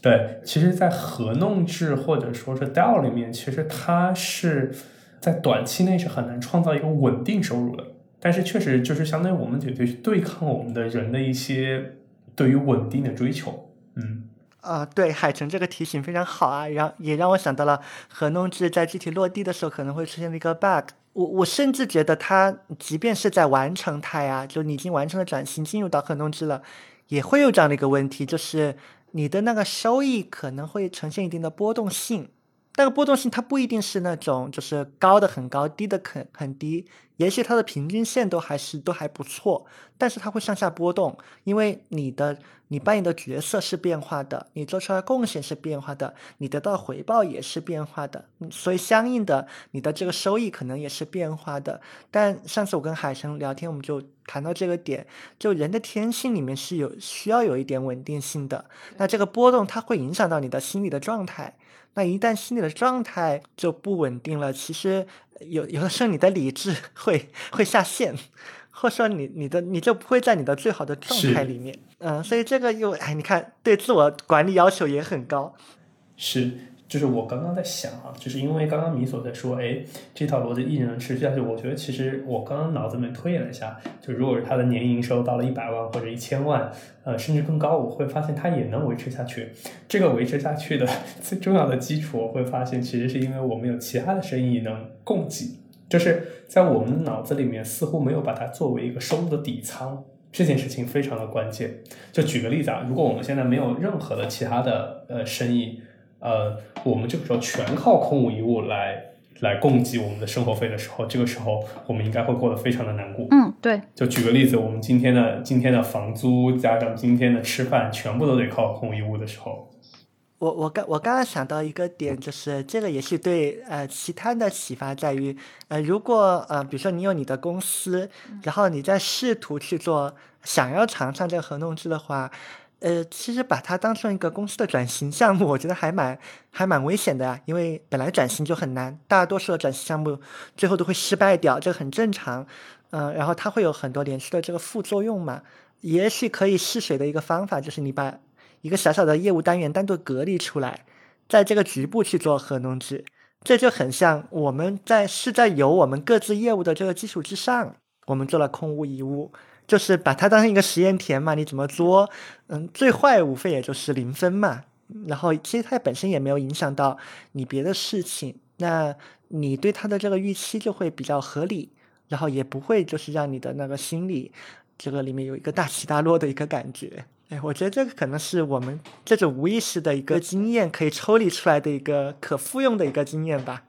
对，其实，在合弄制或者说是 DAO 里面，其实它是在短期内是很难创造一个稳定收入的。但是，确实就是相当于我们得去对抗我们的人的一些对于稳定的追求。嗯，啊，对，海城这个提醒非常好啊，让也让我想到了合弄制在具体落地的时候可能会出现的一个 bug。我我甚至觉得它即便是在完成它呀，就你已经完成了转型，进入到合弄制了，也会有这样的一个问题，就是。你的那个收益可能会呈现一定的波动性，那个波动性它不一定是那种就是高的很高，低的很很低。也许它的平均线都还是都还不错，但是它会上下波动，因为你的你扮演的角色是变化的，你做出来贡献是变化的，你得到回报也是变化的，所以相应的你的这个收益可能也是变化的。但上次我跟海生聊天，我们就谈到这个点，就人的天性里面是有需要有一点稳定性的，那这个波动它会影响到你的心理的状态，那一旦心理的状态就不稳定了，其实。有有的时候你的理智会会下线，或者说你你的你就不会在你的最好的状态里面，嗯，所以这个又哎，你看对自我管理要求也很高。是，就是我刚刚在想啊，就是因为刚刚米所在说，哎，这套逻辑一直能持续下去。我觉得其实我刚刚脑子里面推演了一下，就如果是他的年营收到了一百万或者一千万，呃，甚至更高，我会发现他也能维持下去。这个维持下去的最重要的基础，我会发现其实是因为我们有其他的生意能供给，就是在我们脑子里面似乎没有把它作为一个收入的底仓。这件事情非常的关键。就举个例子啊，如果我们现在没有任何的其他的呃生意，呃，我们这个时候全靠空无一物来来供给我们的生活费的时候，这个时候我们应该会过得非常的难过。嗯，对。就举个例子，我们今天的今天的房租加上今天的吃饭，全部都得靠空无一物的时候。我我刚我刚刚想到一个点，就是这个也是对呃其他的启发在于，呃如果呃比如说你有你的公司，然后你在试图去做想要尝尝这个合同制的话，呃其实把它当成一个公司的转型项目，我觉得还蛮还蛮危险的呀，因为本来转型就很难，大多数的转型项目最后都会失败掉，这很正常，嗯，然后它会有很多连续的这个副作用嘛，也许可以试水的一个方法就是你把。一个小小的业务单元单独隔离出来，在这个局部去做核农制，这就很像我们在是在有我们各自业务的这个基础之上，我们做了空无一物，就是把它当成一个实验田嘛。你怎么做？嗯，最坏无非也就是零分嘛。然后其实它本身也没有影响到你别的事情，那你对它的这个预期就会比较合理，然后也不会就是让你的那个心理这个里面有一个大起大落的一个感觉。哎，我觉得这个可能是我们这种无意识的一个经验，可以抽离出来的一个可复用的一个经验吧。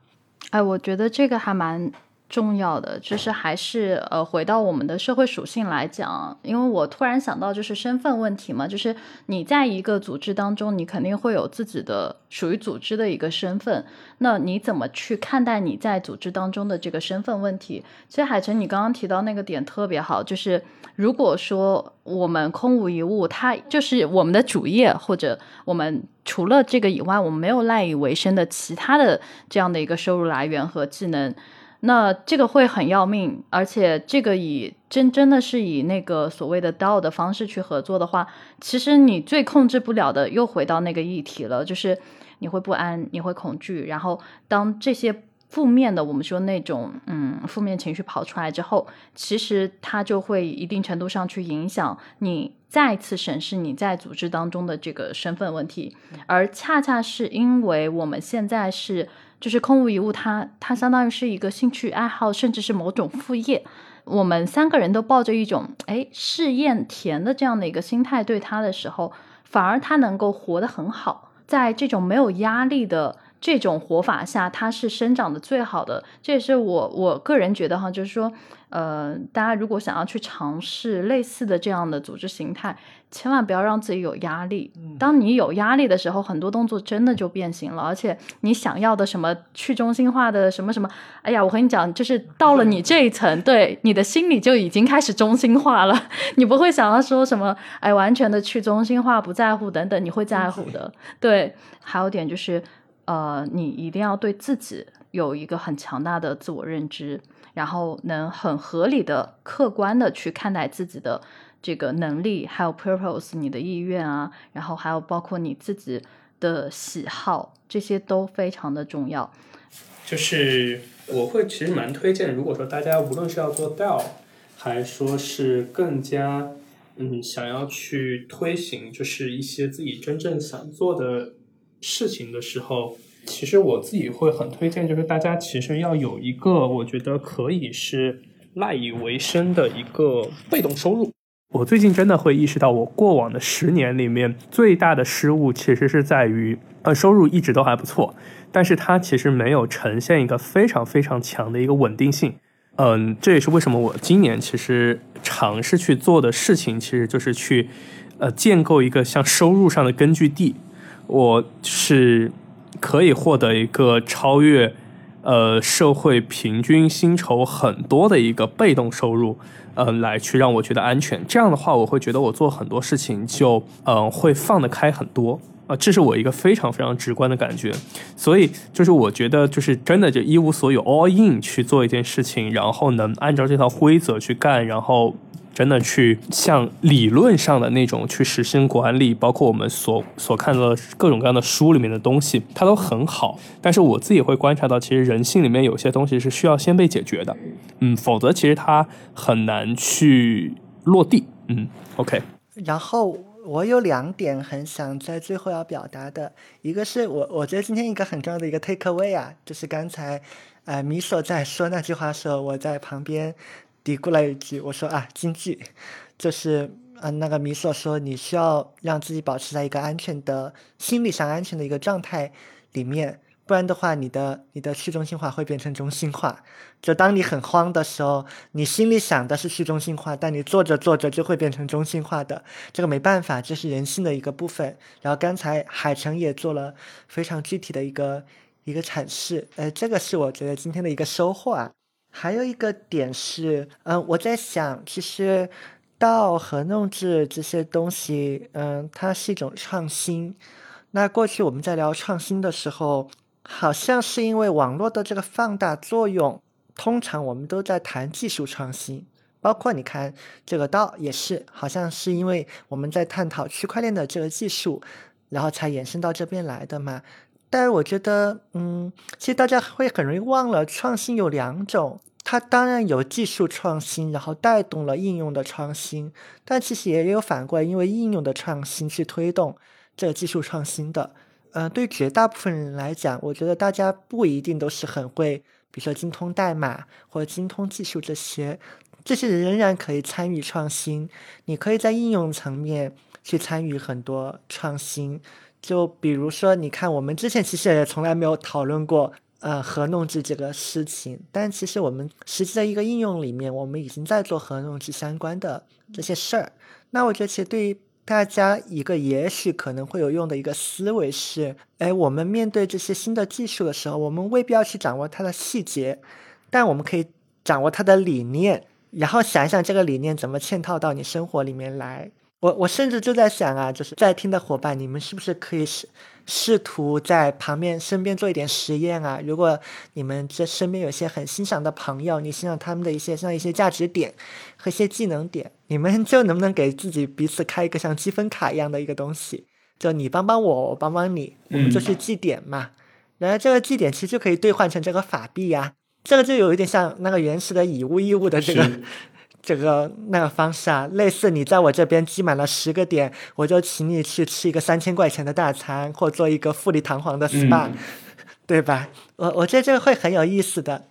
哎，我觉得这个还蛮。重要的就是还是呃，回到我们的社会属性来讲，因为我突然想到就是身份问题嘛，就是你在一个组织当中，你肯定会有自己的属于组织的一个身份，那你怎么去看待你在组织当中的这个身份问题？其实海晨，你刚刚提到那个点特别好，就是如果说我们空无一物，它就是我们的主业，或者我们除了这个以外，我们没有赖以为生的其他的这样的一个收入来源和技能。那这个会很要命，而且这个以真真的是以那个所谓的 DAO 的方式去合作的话，其实你最控制不了的又回到那个议题了，就是你会不安，你会恐惧，然后当这些负面的我们说那种嗯负面情绪跑出来之后，其实它就会一定程度上去影响你再次审视你在组织当中的这个身份问题，而恰恰是因为我们现在是。就是空无一物，它它相当于是一个兴趣爱好，甚至是某种副业。我们三个人都抱着一种哎试验田的这样的一个心态对他的时候，反而他能够活得很好，在这种没有压力的这种活法下，它是生长的最好的。这也是我我个人觉得哈，就是说。呃，大家如果想要去尝试类似的这样的组织形态，千万不要让自己有压力。当你有压力的时候，很多动作真的就变形了。而且你想要的什么去中心化的什么什么，哎呀，我和你讲，就是到了你这一层，对你的心理就已经开始中心化了。你不会想要说什么，哎，完全的去中心化，不在乎等等，你会在乎的。对，还有点就是，呃，你一定要对自己有一个很强大的自我认知。然后能很合理的、客观的去看待自己的这个能力，还有 purpose，你的意愿啊，然后还有包括你自己的喜好，这些都非常的重要。就是我会其实蛮推荐，如果说大家无论是要做 DAO，还说是更加嗯想要去推行，就是一些自己真正想做的事情的时候。其实我自己会很推荐，就是大家其实要有一个，我觉得可以是赖以为生的一个被动收入。我最近真的会意识到，我过往的十年里面最大的失误，其实是在于，呃，收入一直都还不错，但是它其实没有呈现一个非常非常强的一个稳定性。嗯，这也是为什么我今年其实尝试去做的事情，其实就是去，呃，建构一个像收入上的根据地。我是。可以获得一个超越呃社会平均薪酬很多的一个被动收入，呃，来去让我觉得安全。这样的话，我会觉得我做很多事情就嗯会放得开很多啊，这是我一个非常非常直观的感觉。所以就是我觉得就是真的就一无所有 all in 去做一件事情，然后能按照这套规则去干，然后真的去像理论上的那种去实行管理，包括我们所所看到的各种各样的书里面的东西，它都很好。但是我自己会观察到，其实人性里面有些东西是需要先被解决的，嗯，否则其实它很难去落地。嗯，OK。然后我有两点很想在最后要表达的，一个是我我觉得今天一个很重要的一个 take away 啊，就是刚才呃米索在说那句话的时候，我在旁边。嘀咕了一句，我说啊，经济，就是嗯，那个米索说，你需要让自己保持在一个安全的心理上安全的一个状态里面，不然的话，你的你的去中心化会变成中心化。就当你很慌的时候，你心里想的是去中心化，但你做着做着就会变成中心化的。这个没办法，这是人性的一个部分。然后刚才海城也做了非常具体的一个一个阐释，呃，这个是我觉得今天的一个收获啊。还有一个点是，嗯，我在想，其实道和弄制这些东西，嗯，它是一种创新。那过去我们在聊创新的时候，好像是因为网络的这个放大作用，通常我们都在谈技术创新。包括你看这个道也是，好像是因为我们在探讨区块链的这个技术，然后才延伸到这边来的嘛。但是我觉得，嗯，其实大家会很容易忘了，创新有两种，它当然有技术创新，然后带动了应用的创新，但其实也有反过来，因为应用的创新去推动这个技术创新的。呃，对绝大部分人来讲，我觉得大家不一定都是很会，比如说精通代码或者精通技术这些，这些人仍然可以参与创新。你可以在应用层面去参与很多创新。就比如说，你看，我们之前其实也从来没有讨论过，呃，合弄制这个事情。但其实我们实际的一个应用里面，我们已经在做核弄制相关的这些事儿。那我觉得，其实对于大家一个也许可能会有用的一个思维是：哎，我们面对这些新的技术的时候，我们未必要去掌握它的细节，但我们可以掌握它的理念，然后想一想这个理念怎么嵌套到你生活里面来。我我甚至就在想啊，就是在听的伙伴，你们是不是可以试试图在旁边身边做一点实验啊？如果你们这身边有些很欣赏的朋友，你欣赏他们的一些像一些价值点和一些技能点，你们就能不能给自己彼此开一个像积分卡一样的一个东西？就你帮帮我，我帮帮你，我们就去记点嘛。然后这个记点其实就可以兑换成这个法币呀。这个就有一点像那个原始的以物易物的这个。这个那个方式啊，类似你在我这边积满了十个点，我就请你去吃一个三千块钱的大餐，或做一个富丽堂皇的 SPA，对吧？我我觉得这个会很有意思的。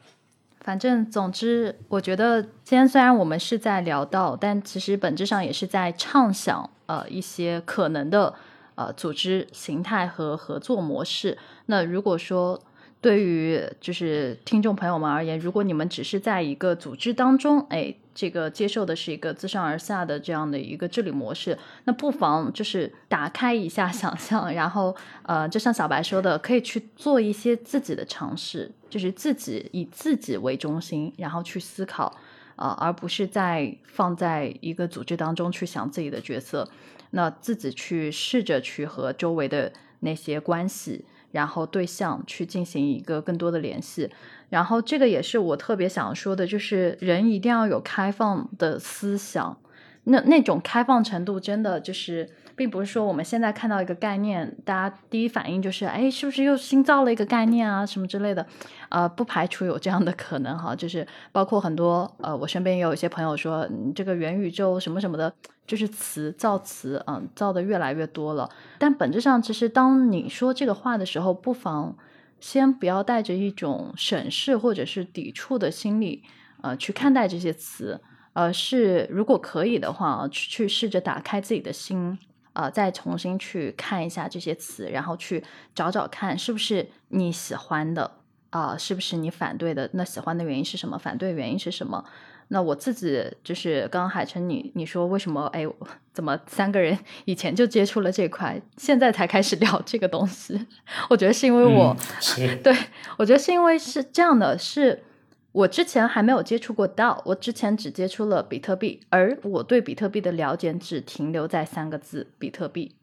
反正总之，我觉得今天虽然我们是在聊到，但其实本质上也是在畅想呃一些可能的呃组织形态和合作模式。那如果说，对于就是听众朋友们而言，如果你们只是在一个组织当中，哎，这个接受的是一个自上而下的这样的一个治理模式，那不妨就是打开一下 想象，然后呃，就像小白说的，可以去做一些自己的尝试，就是自己以自己为中心，然后去思考啊，而不是在放在一个组织当中去想自己的角色，那自己去试着去和周围的那些关系。然后对象去进行一个更多的联系，然后这个也是我特别想说的，就是人一定要有开放的思想，那那种开放程度真的就是。并不是说我们现在看到一个概念，大家第一反应就是，哎，是不是又新造了一个概念啊，什么之类的，呃，不排除有这样的可能哈。就是包括很多，呃，我身边也有一些朋友说，这个元宇宙什么什么的，就是词造词，嗯，造的越来越多了。但本质上，其实当你说这个话的时候，不妨先不要带着一种审视或者是抵触的心理，呃，去看待这些词，呃，是如果可以的话，去去试着打开自己的心。呃，再重新去看一下这些词，然后去找找看是不是你喜欢的啊，是不是你反对的？那喜欢的原因是什么？反对原因是什么？那我自己就是刚刚海晨，你你说为什么？哎，怎么三个人以前就接触了这块，现在才开始聊这个东西？我觉得是因为我，对我觉得是因为是这样的，是。我之前还没有接触过道，我之前只接触了比特币，而我对比特币的了解只停留在三个字：比特币。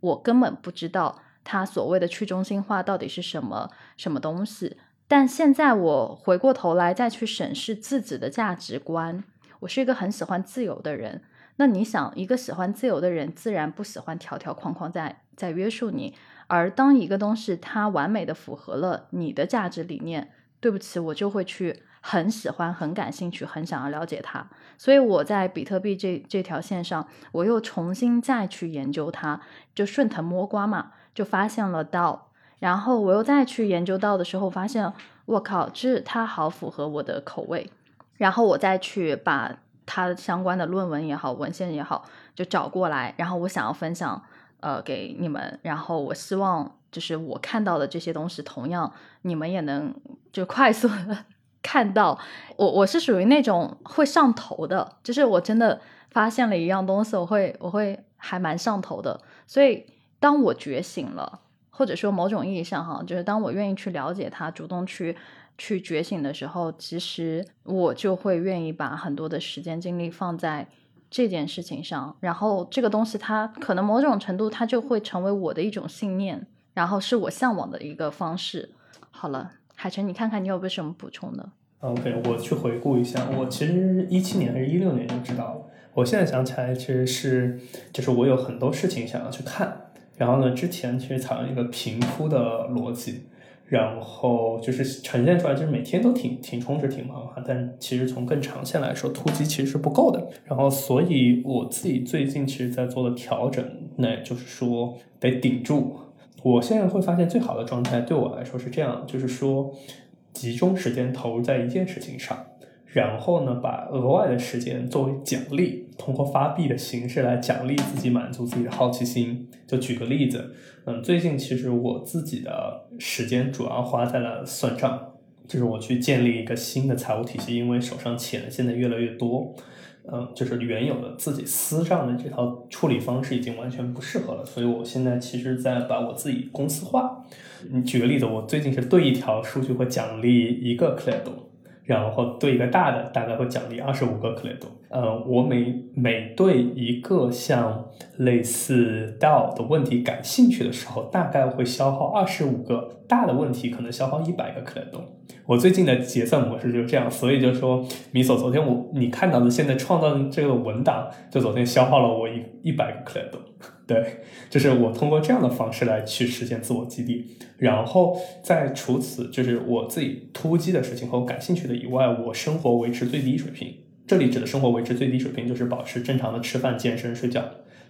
我根本不知道它所谓的去中心化到底是什么什么东西。但现在我回过头来再去审视自己的价值观，我是一个很喜欢自由的人。那你想，一个喜欢自由的人，自然不喜欢条条框框在在约束你。而当一个东西它完美的符合了你的价值理念，对不起，我就会去很喜欢、很感兴趣、很想要了解它。所以我在比特币这这条线上，我又重新再去研究它，就顺藤摸瓜嘛，就发现了道。然后我又再去研究到的时候，发现我靠，这它好符合我的口味。然后我再去把它相关的论文也好、文献也好，就找过来，然后我想要分享呃给你们。然后我希望就是我看到的这些东西，同样你们也能就快速的 看到。我我是属于那种会上头的，就是我真的发现了一样东西，我会我会还蛮上头的。所以当我觉醒了。或者说某种意义上哈，就是当我愿意去了解它，主动去去觉醒的时候，其实我就会愿意把很多的时间精力放在这件事情上。然后这个东西它可能某种程度它就会成为我的一种信念，然后是我向往的一个方式。好了，海晨，你看看你有没有什么补充的？OK，我去回顾一下，我其实一七年还是一六年就知道了。我现在想起来，其实是就是我有很多事情想要去看。然后呢，之前其实采用一个平铺的逻辑，然后就是呈现出来，就是每天都挺挺充实、挺忙哈。但其实从更长线来说，突击其实是不够的。然后，所以我自己最近其实在做的调整，那就是说得顶住。我现在会发现，最好的状态对我来说是这样，就是说集中时间投入在一件事情上。然后呢，把额外的时间作为奖励，通过发币的形式来奖励自己，满足自己的好奇心。就举个例子，嗯，最近其实我自己的时间主要花在了算账，就是我去建立一个新的财务体系，因为手上钱现在越来越多，嗯，就是原有的自己私账的这套处理方式已经完全不适合了，所以我现在其实在把我自己公司化。你举个例子，我最近是对一条数据会奖励一个 c l i d 然后对一个大的大概会奖励二十五个克雷多。呃，我每每对一个像类似 DAO 的问题感兴趣的时候，大概会消耗二十五个大的问题，可能消耗一百个克雷多。我最近的结算模式就是这样，所以就说米索，昨天我你看到的现在创造的这个文档，就昨天消耗了我一一百个克雷多。对，就是我通过这样的方式来去实现自我激励，然后在除此就是我自己突击的事情和我感兴趣的以外，我生活维持最低水平。这里指的生活维持最低水平，就是保持正常的吃饭、健身、睡觉，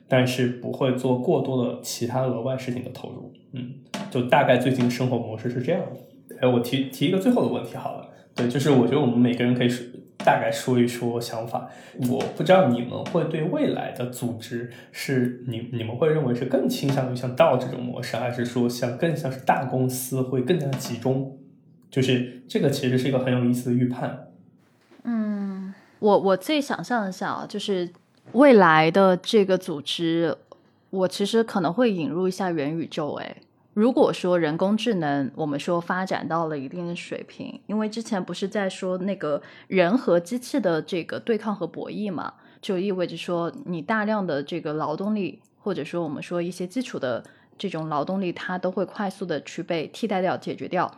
但是不会做过多的其他额外事情的投入。嗯，就大概最近生活模式是这样的。哎，我提提一个最后的问题好了，对，就是我觉得我们每个人可以。大概说一说想法，我不知道你们会对未来的组织是你你们会认为是更倾向于像道这种模式，还是说像更像是大公司会更加集中？就是这个其实是一个很有意思的预判。嗯，我我自己想象一下啊，就是未来的这个组织，我其实可能会引入一下元宇宙，哎。如果说人工智能，我们说发展到了一定的水平，因为之前不是在说那个人和机器的这个对抗和博弈嘛，就意味着说你大量的这个劳动力，或者说我们说一些基础的这种劳动力，它都会快速的去被替代掉、解决掉。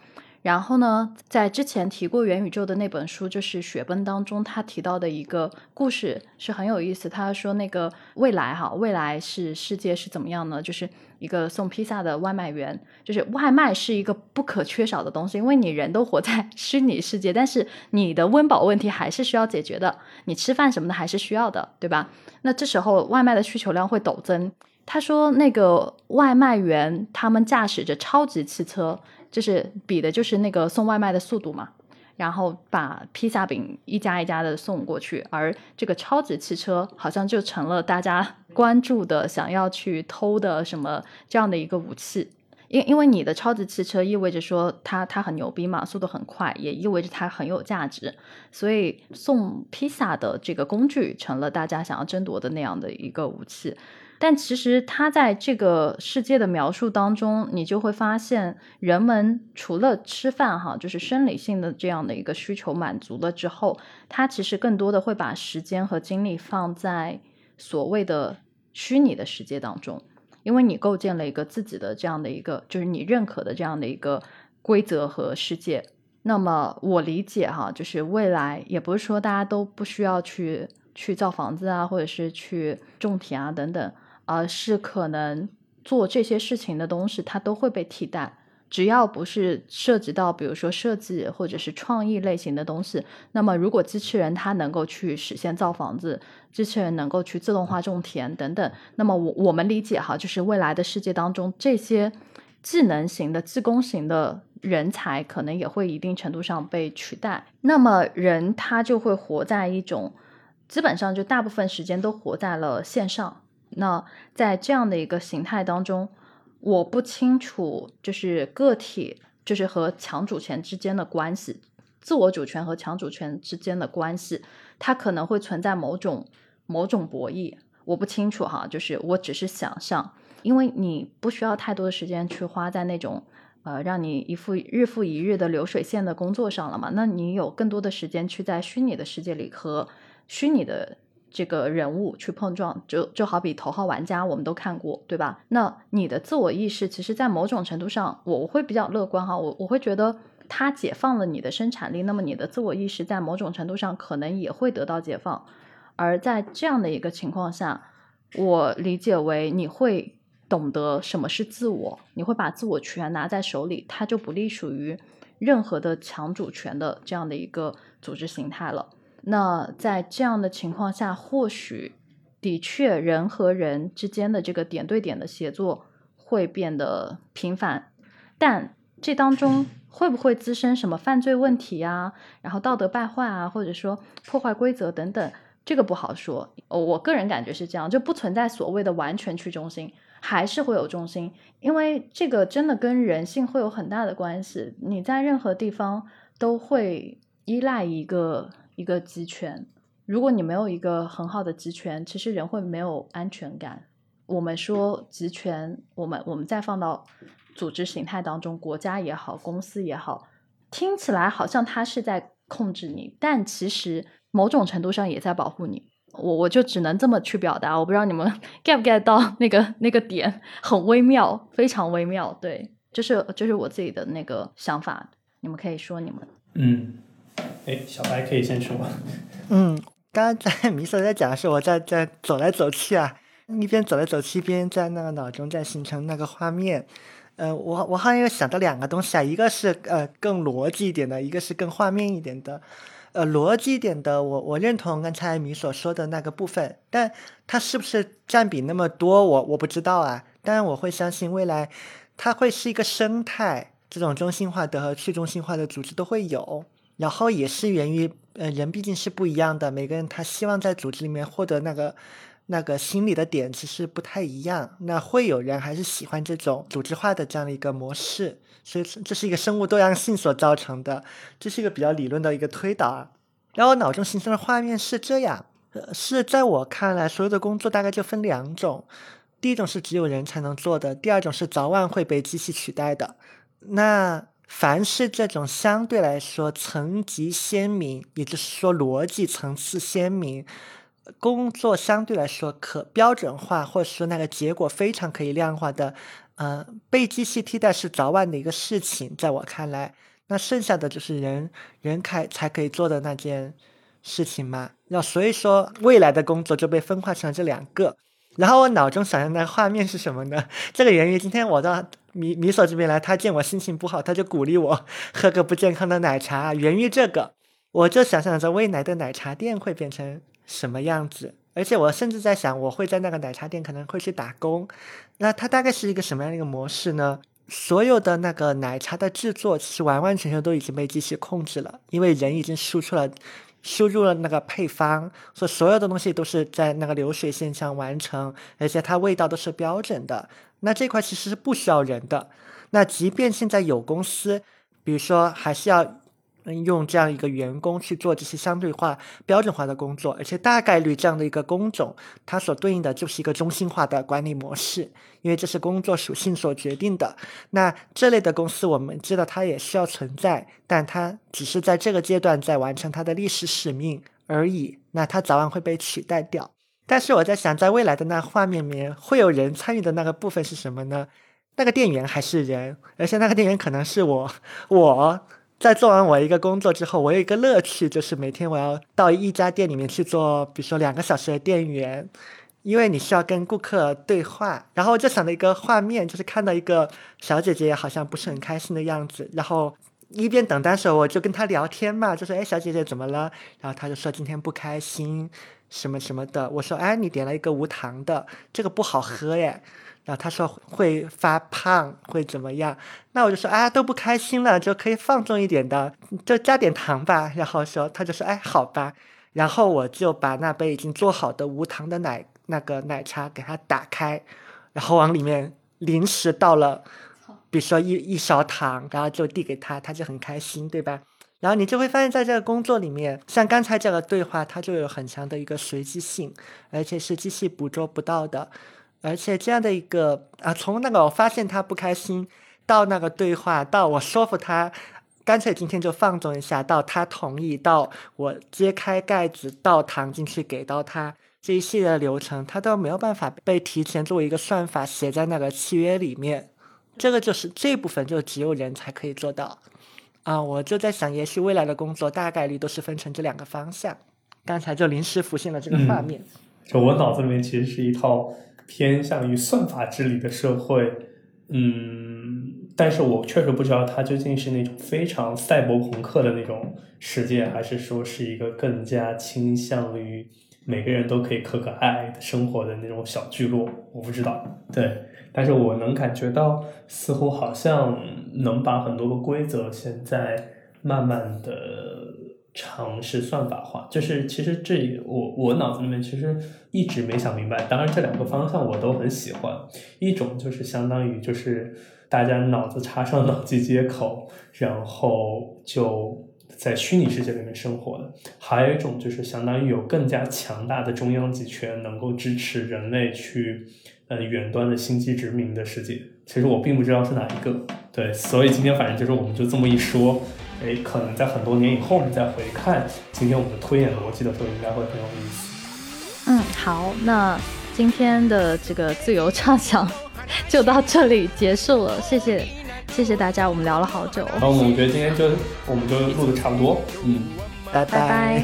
然后呢，在之前提过元宇宙的那本书，就是《雪崩》当中，他提到的一个故事是很有意思。他说那个未来哈，未来是世界是怎么样呢？就是一个送披萨的外卖员，就是外卖是一个不可缺少的东西，因为你人都活在 虚拟世界，但是你的温饱问题还是需要解决的，你吃饭什么的还是需要的，对吧？那这时候外卖的需求量会陡增。他说那个外卖员他们驾驶着超级汽车。就是比的就是那个送外卖的速度嘛，然后把披萨饼一家一家的送过去，而这个超级汽车好像就成了大家 关注的想要去偷的什么这样的一个武器。因因为你的超级汽车意味着说它它很牛逼嘛，速度很快，也意味着它很有价值，所以送披萨的这个工具成了大家想要争夺的那样的一个武器。但其实他在这个世界的描述当中，你就会发现，人们除了吃饭哈，就是生理性的这样的一个需求满足了之后，他其实更多的会把时间和精力放在所谓的虚拟的世界当中，因为你构建了一个自己的这样的一个，就是你认可的这样的一个规则和世界。那么我理解哈，就是未来也不是说大家都不需要去去造房子啊，或者是去种田啊等等，而是可能做这些事情的东西它都会被替代。只要不是涉及到，比如说设计或者是创意类型的东西，那么如果机器人它能够去实现造房子，机器人能够去自动化种田等等，那么我我们理解哈，就是未来的世界当中，这些技能型的、技工型的人才可能也会一定程度上被取代。那么人他就会活在一种，基本上就大部分时间都活在了线上。那在这样的一个形态当中。我不清楚，就是个体，就是和强主权之间的关系，自我主权和强主权之间的关系，它可能会存在某种某种博弈。我不清楚哈，就是我只是想象，因为你不需要太多的时间去花在那种呃让你一复日复一日的流水线的工作上了嘛？那你有更多的时间去在虚拟的世界里和虚拟的。这个人物去碰撞，就就好比头号玩家，我们都看过，对吧？那你的自我意识，其实，在某种程度上，我会比较乐观哈，我我会觉得它解放了你的生产力，那么你的自我意识在某种程度上可能也会得到解放。而在这样的一个情况下，我理解为你会懂得什么是自我，你会把自我权拿在手里，它就不隶属于任何的强主权的这样的一个组织形态了。那在这样的情况下，或许的确人和人之间的这个点对点的协作会变得频繁，但这当中 会不会滋生什么犯罪问题啊？然后道德败坏啊，或者说破坏规则等等，这个不好说。我个人感觉是这样，就不存在所谓的完全去中心，还是会有中心，因为这个真的跟人性会有很大的关系。你在任何地方都会依赖一个。一个集权，如果你没有一个很好的集权，其实人会没有安全感。我们说集权，我们我们再放到组织形态当中，国家也好，公司也好，听起来好像它是在控制你，但其实某种程度上也在保护你。我我就只能这么去表达，我不知道你们 get 不 get 到那个那个点，很微妙，非常微妙。对，就是就是我自己的那个想法，你们可以说你们，嗯。哎，小白可以先说。嗯，刚刚在米索在讲的时候，我在在走来走去啊，一边走来走去，一边在那个脑中在形成那个画面。呃，我我好像又想到两个东西啊，一个是呃更逻辑一点的，一个是更画面一点的。呃，逻辑一点的，我我认同刚才米所说的那个部分，但它是不是占比那么多，我我不知道啊。但我会相信未来它会是一个生态，这种中心化的和去中心化的组织都会有。然后也是源于，呃，人毕竟是不一样的，每个人他希望在组织里面获得那个那个心理的点其实不太一样。那会有人还是喜欢这种组织化的这样的一个模式，所以这是一个生物多样性所造成的，这是一个比较理论的一个推导啊。然后脑中形成的画面是这样，是在我看来，所有的工作大概就分两种，第一种是只有人才能做的，第二种是早晚会被机器取代的。那。凡是这种相对来说层级鲜明，也就是说逻辑层次鲜明，工作相对来说可标准化，或者说那个结果非常可以量化的，呃，被机器替代是早晚的一个事情。在我看来，那剩下的就是人人开才可以做的那件事情嘛。那所以说，未来的工作就被分化成了这两个。然后我脑中想象的画面是什么呢？这个源于今天我到米米索这边来，他见我心情不好，他就鼓励我喝个不健康的奶茶。源于这个，我就想象着未来的奶茶店会变成什么样子。而且我甚至在想，我会在那个奶茶店可能会去打工。那它大概是一个什么样的一个模式呢？所有的那个奶茶的制作其实完完全全都已经被机器控制了，因为人已经输出了。输入了那个配方，所以所有的东西都是在那个流水线上完成，而且它味道都是标准的。那这块其实是不需要人的。那即便现在有公司，比如说还是要。用这样一个员工去做这些相对化、标准化的工作，而且大概率这样的一个工种，它所对应的就是一个中心化的管理模式，因为这是工作属性所决定的。那这类的公司，我们知道它也需要存在，但它只是在这个阶段在完成它的历史使命而已。那它早晚会被取代掉。但是我在想，在未来的那画面里面，会有人参与的那个部分是什么呢？那个店员还是人，而且那个店员可能是我，我。在做完我一个工作之后，我有一个乐趣，就是每天我要到一家店里面去做，比如说两个小时的店员，因为你需要跟顾客对话。然后我就想到一个画面，就是看到一个小姐姐好像不是很开心的样子，然后一边等单的时候，我就跟她聊天嘛，就说：“哎，小姐姐怎么了？”然后她就说：“今天不开心，什么什么的。”我说：“哎，你点了一个无糖的，这个不好喝耶。”然后他说会发胖，会怎么样？那我就说啊，都不开心了，就可以放纵一点的，就加点糖吧。然后说，他就说，哎，好吧。然后我就把那杯已经做好的无糖的奶那个奶茶给他打开，然后往里面临时倒了，比如说一一勺糖，然后就递给他，他就很开心，对吧？然后你就会发现，在这个工作里面，像刚才这个对话，它就有很强的一个随机性，而且是机器捕捉不到的。而且这样的一个啊，从那个我发现他不开心，到那个对话，到我说服他，干脆今天就放纵一下，到他同意，到我揭开盖子倒糖进去给到他这一系列的流程，他都没有办法被提前作为一个算法写在那个契约里面。这个就是这部分就只有人才可以做到啊！我就在想，也许未来的工作大概率都是分成这两个方向。刚才就临时浮现了这个画面，就我脑子里面其实是一套。偏向于算法治理的社会，嗯，但是我确实不知道它究竟是那种非常赛博朋克的那种世界，还是说是一个更加倾向于每个人都可以可可爱爱的生活的那种小聚落，我不知道。对，但是我能感觉到，似乎好像能把很多个规则现在慢慢的。尝试算法化，就是其实这我我脑子里面其实一直没想明白。当然，这两个方向我都很喜欢。一种就是相当于就是大家脑子插上脑机接口，然后就在虚拟世界里面生活的；还有一种就是相当于有更加强大的中央集权，能够支持人类去呃远端的星际殖民的世界。其实我并不知道是哪一个。对，所以今天反正就是我们就这么一说。哎，可能在很多年以后，你再回看今天我们的推演逻辑的时候，应该会很有意思。嗯，好，那今天的这个自由畅想 就到这里结束了，谢谢，谢谢大家，我们聊了好久。那我们觉得今天就我们就录的差不多，嗯，拜拜。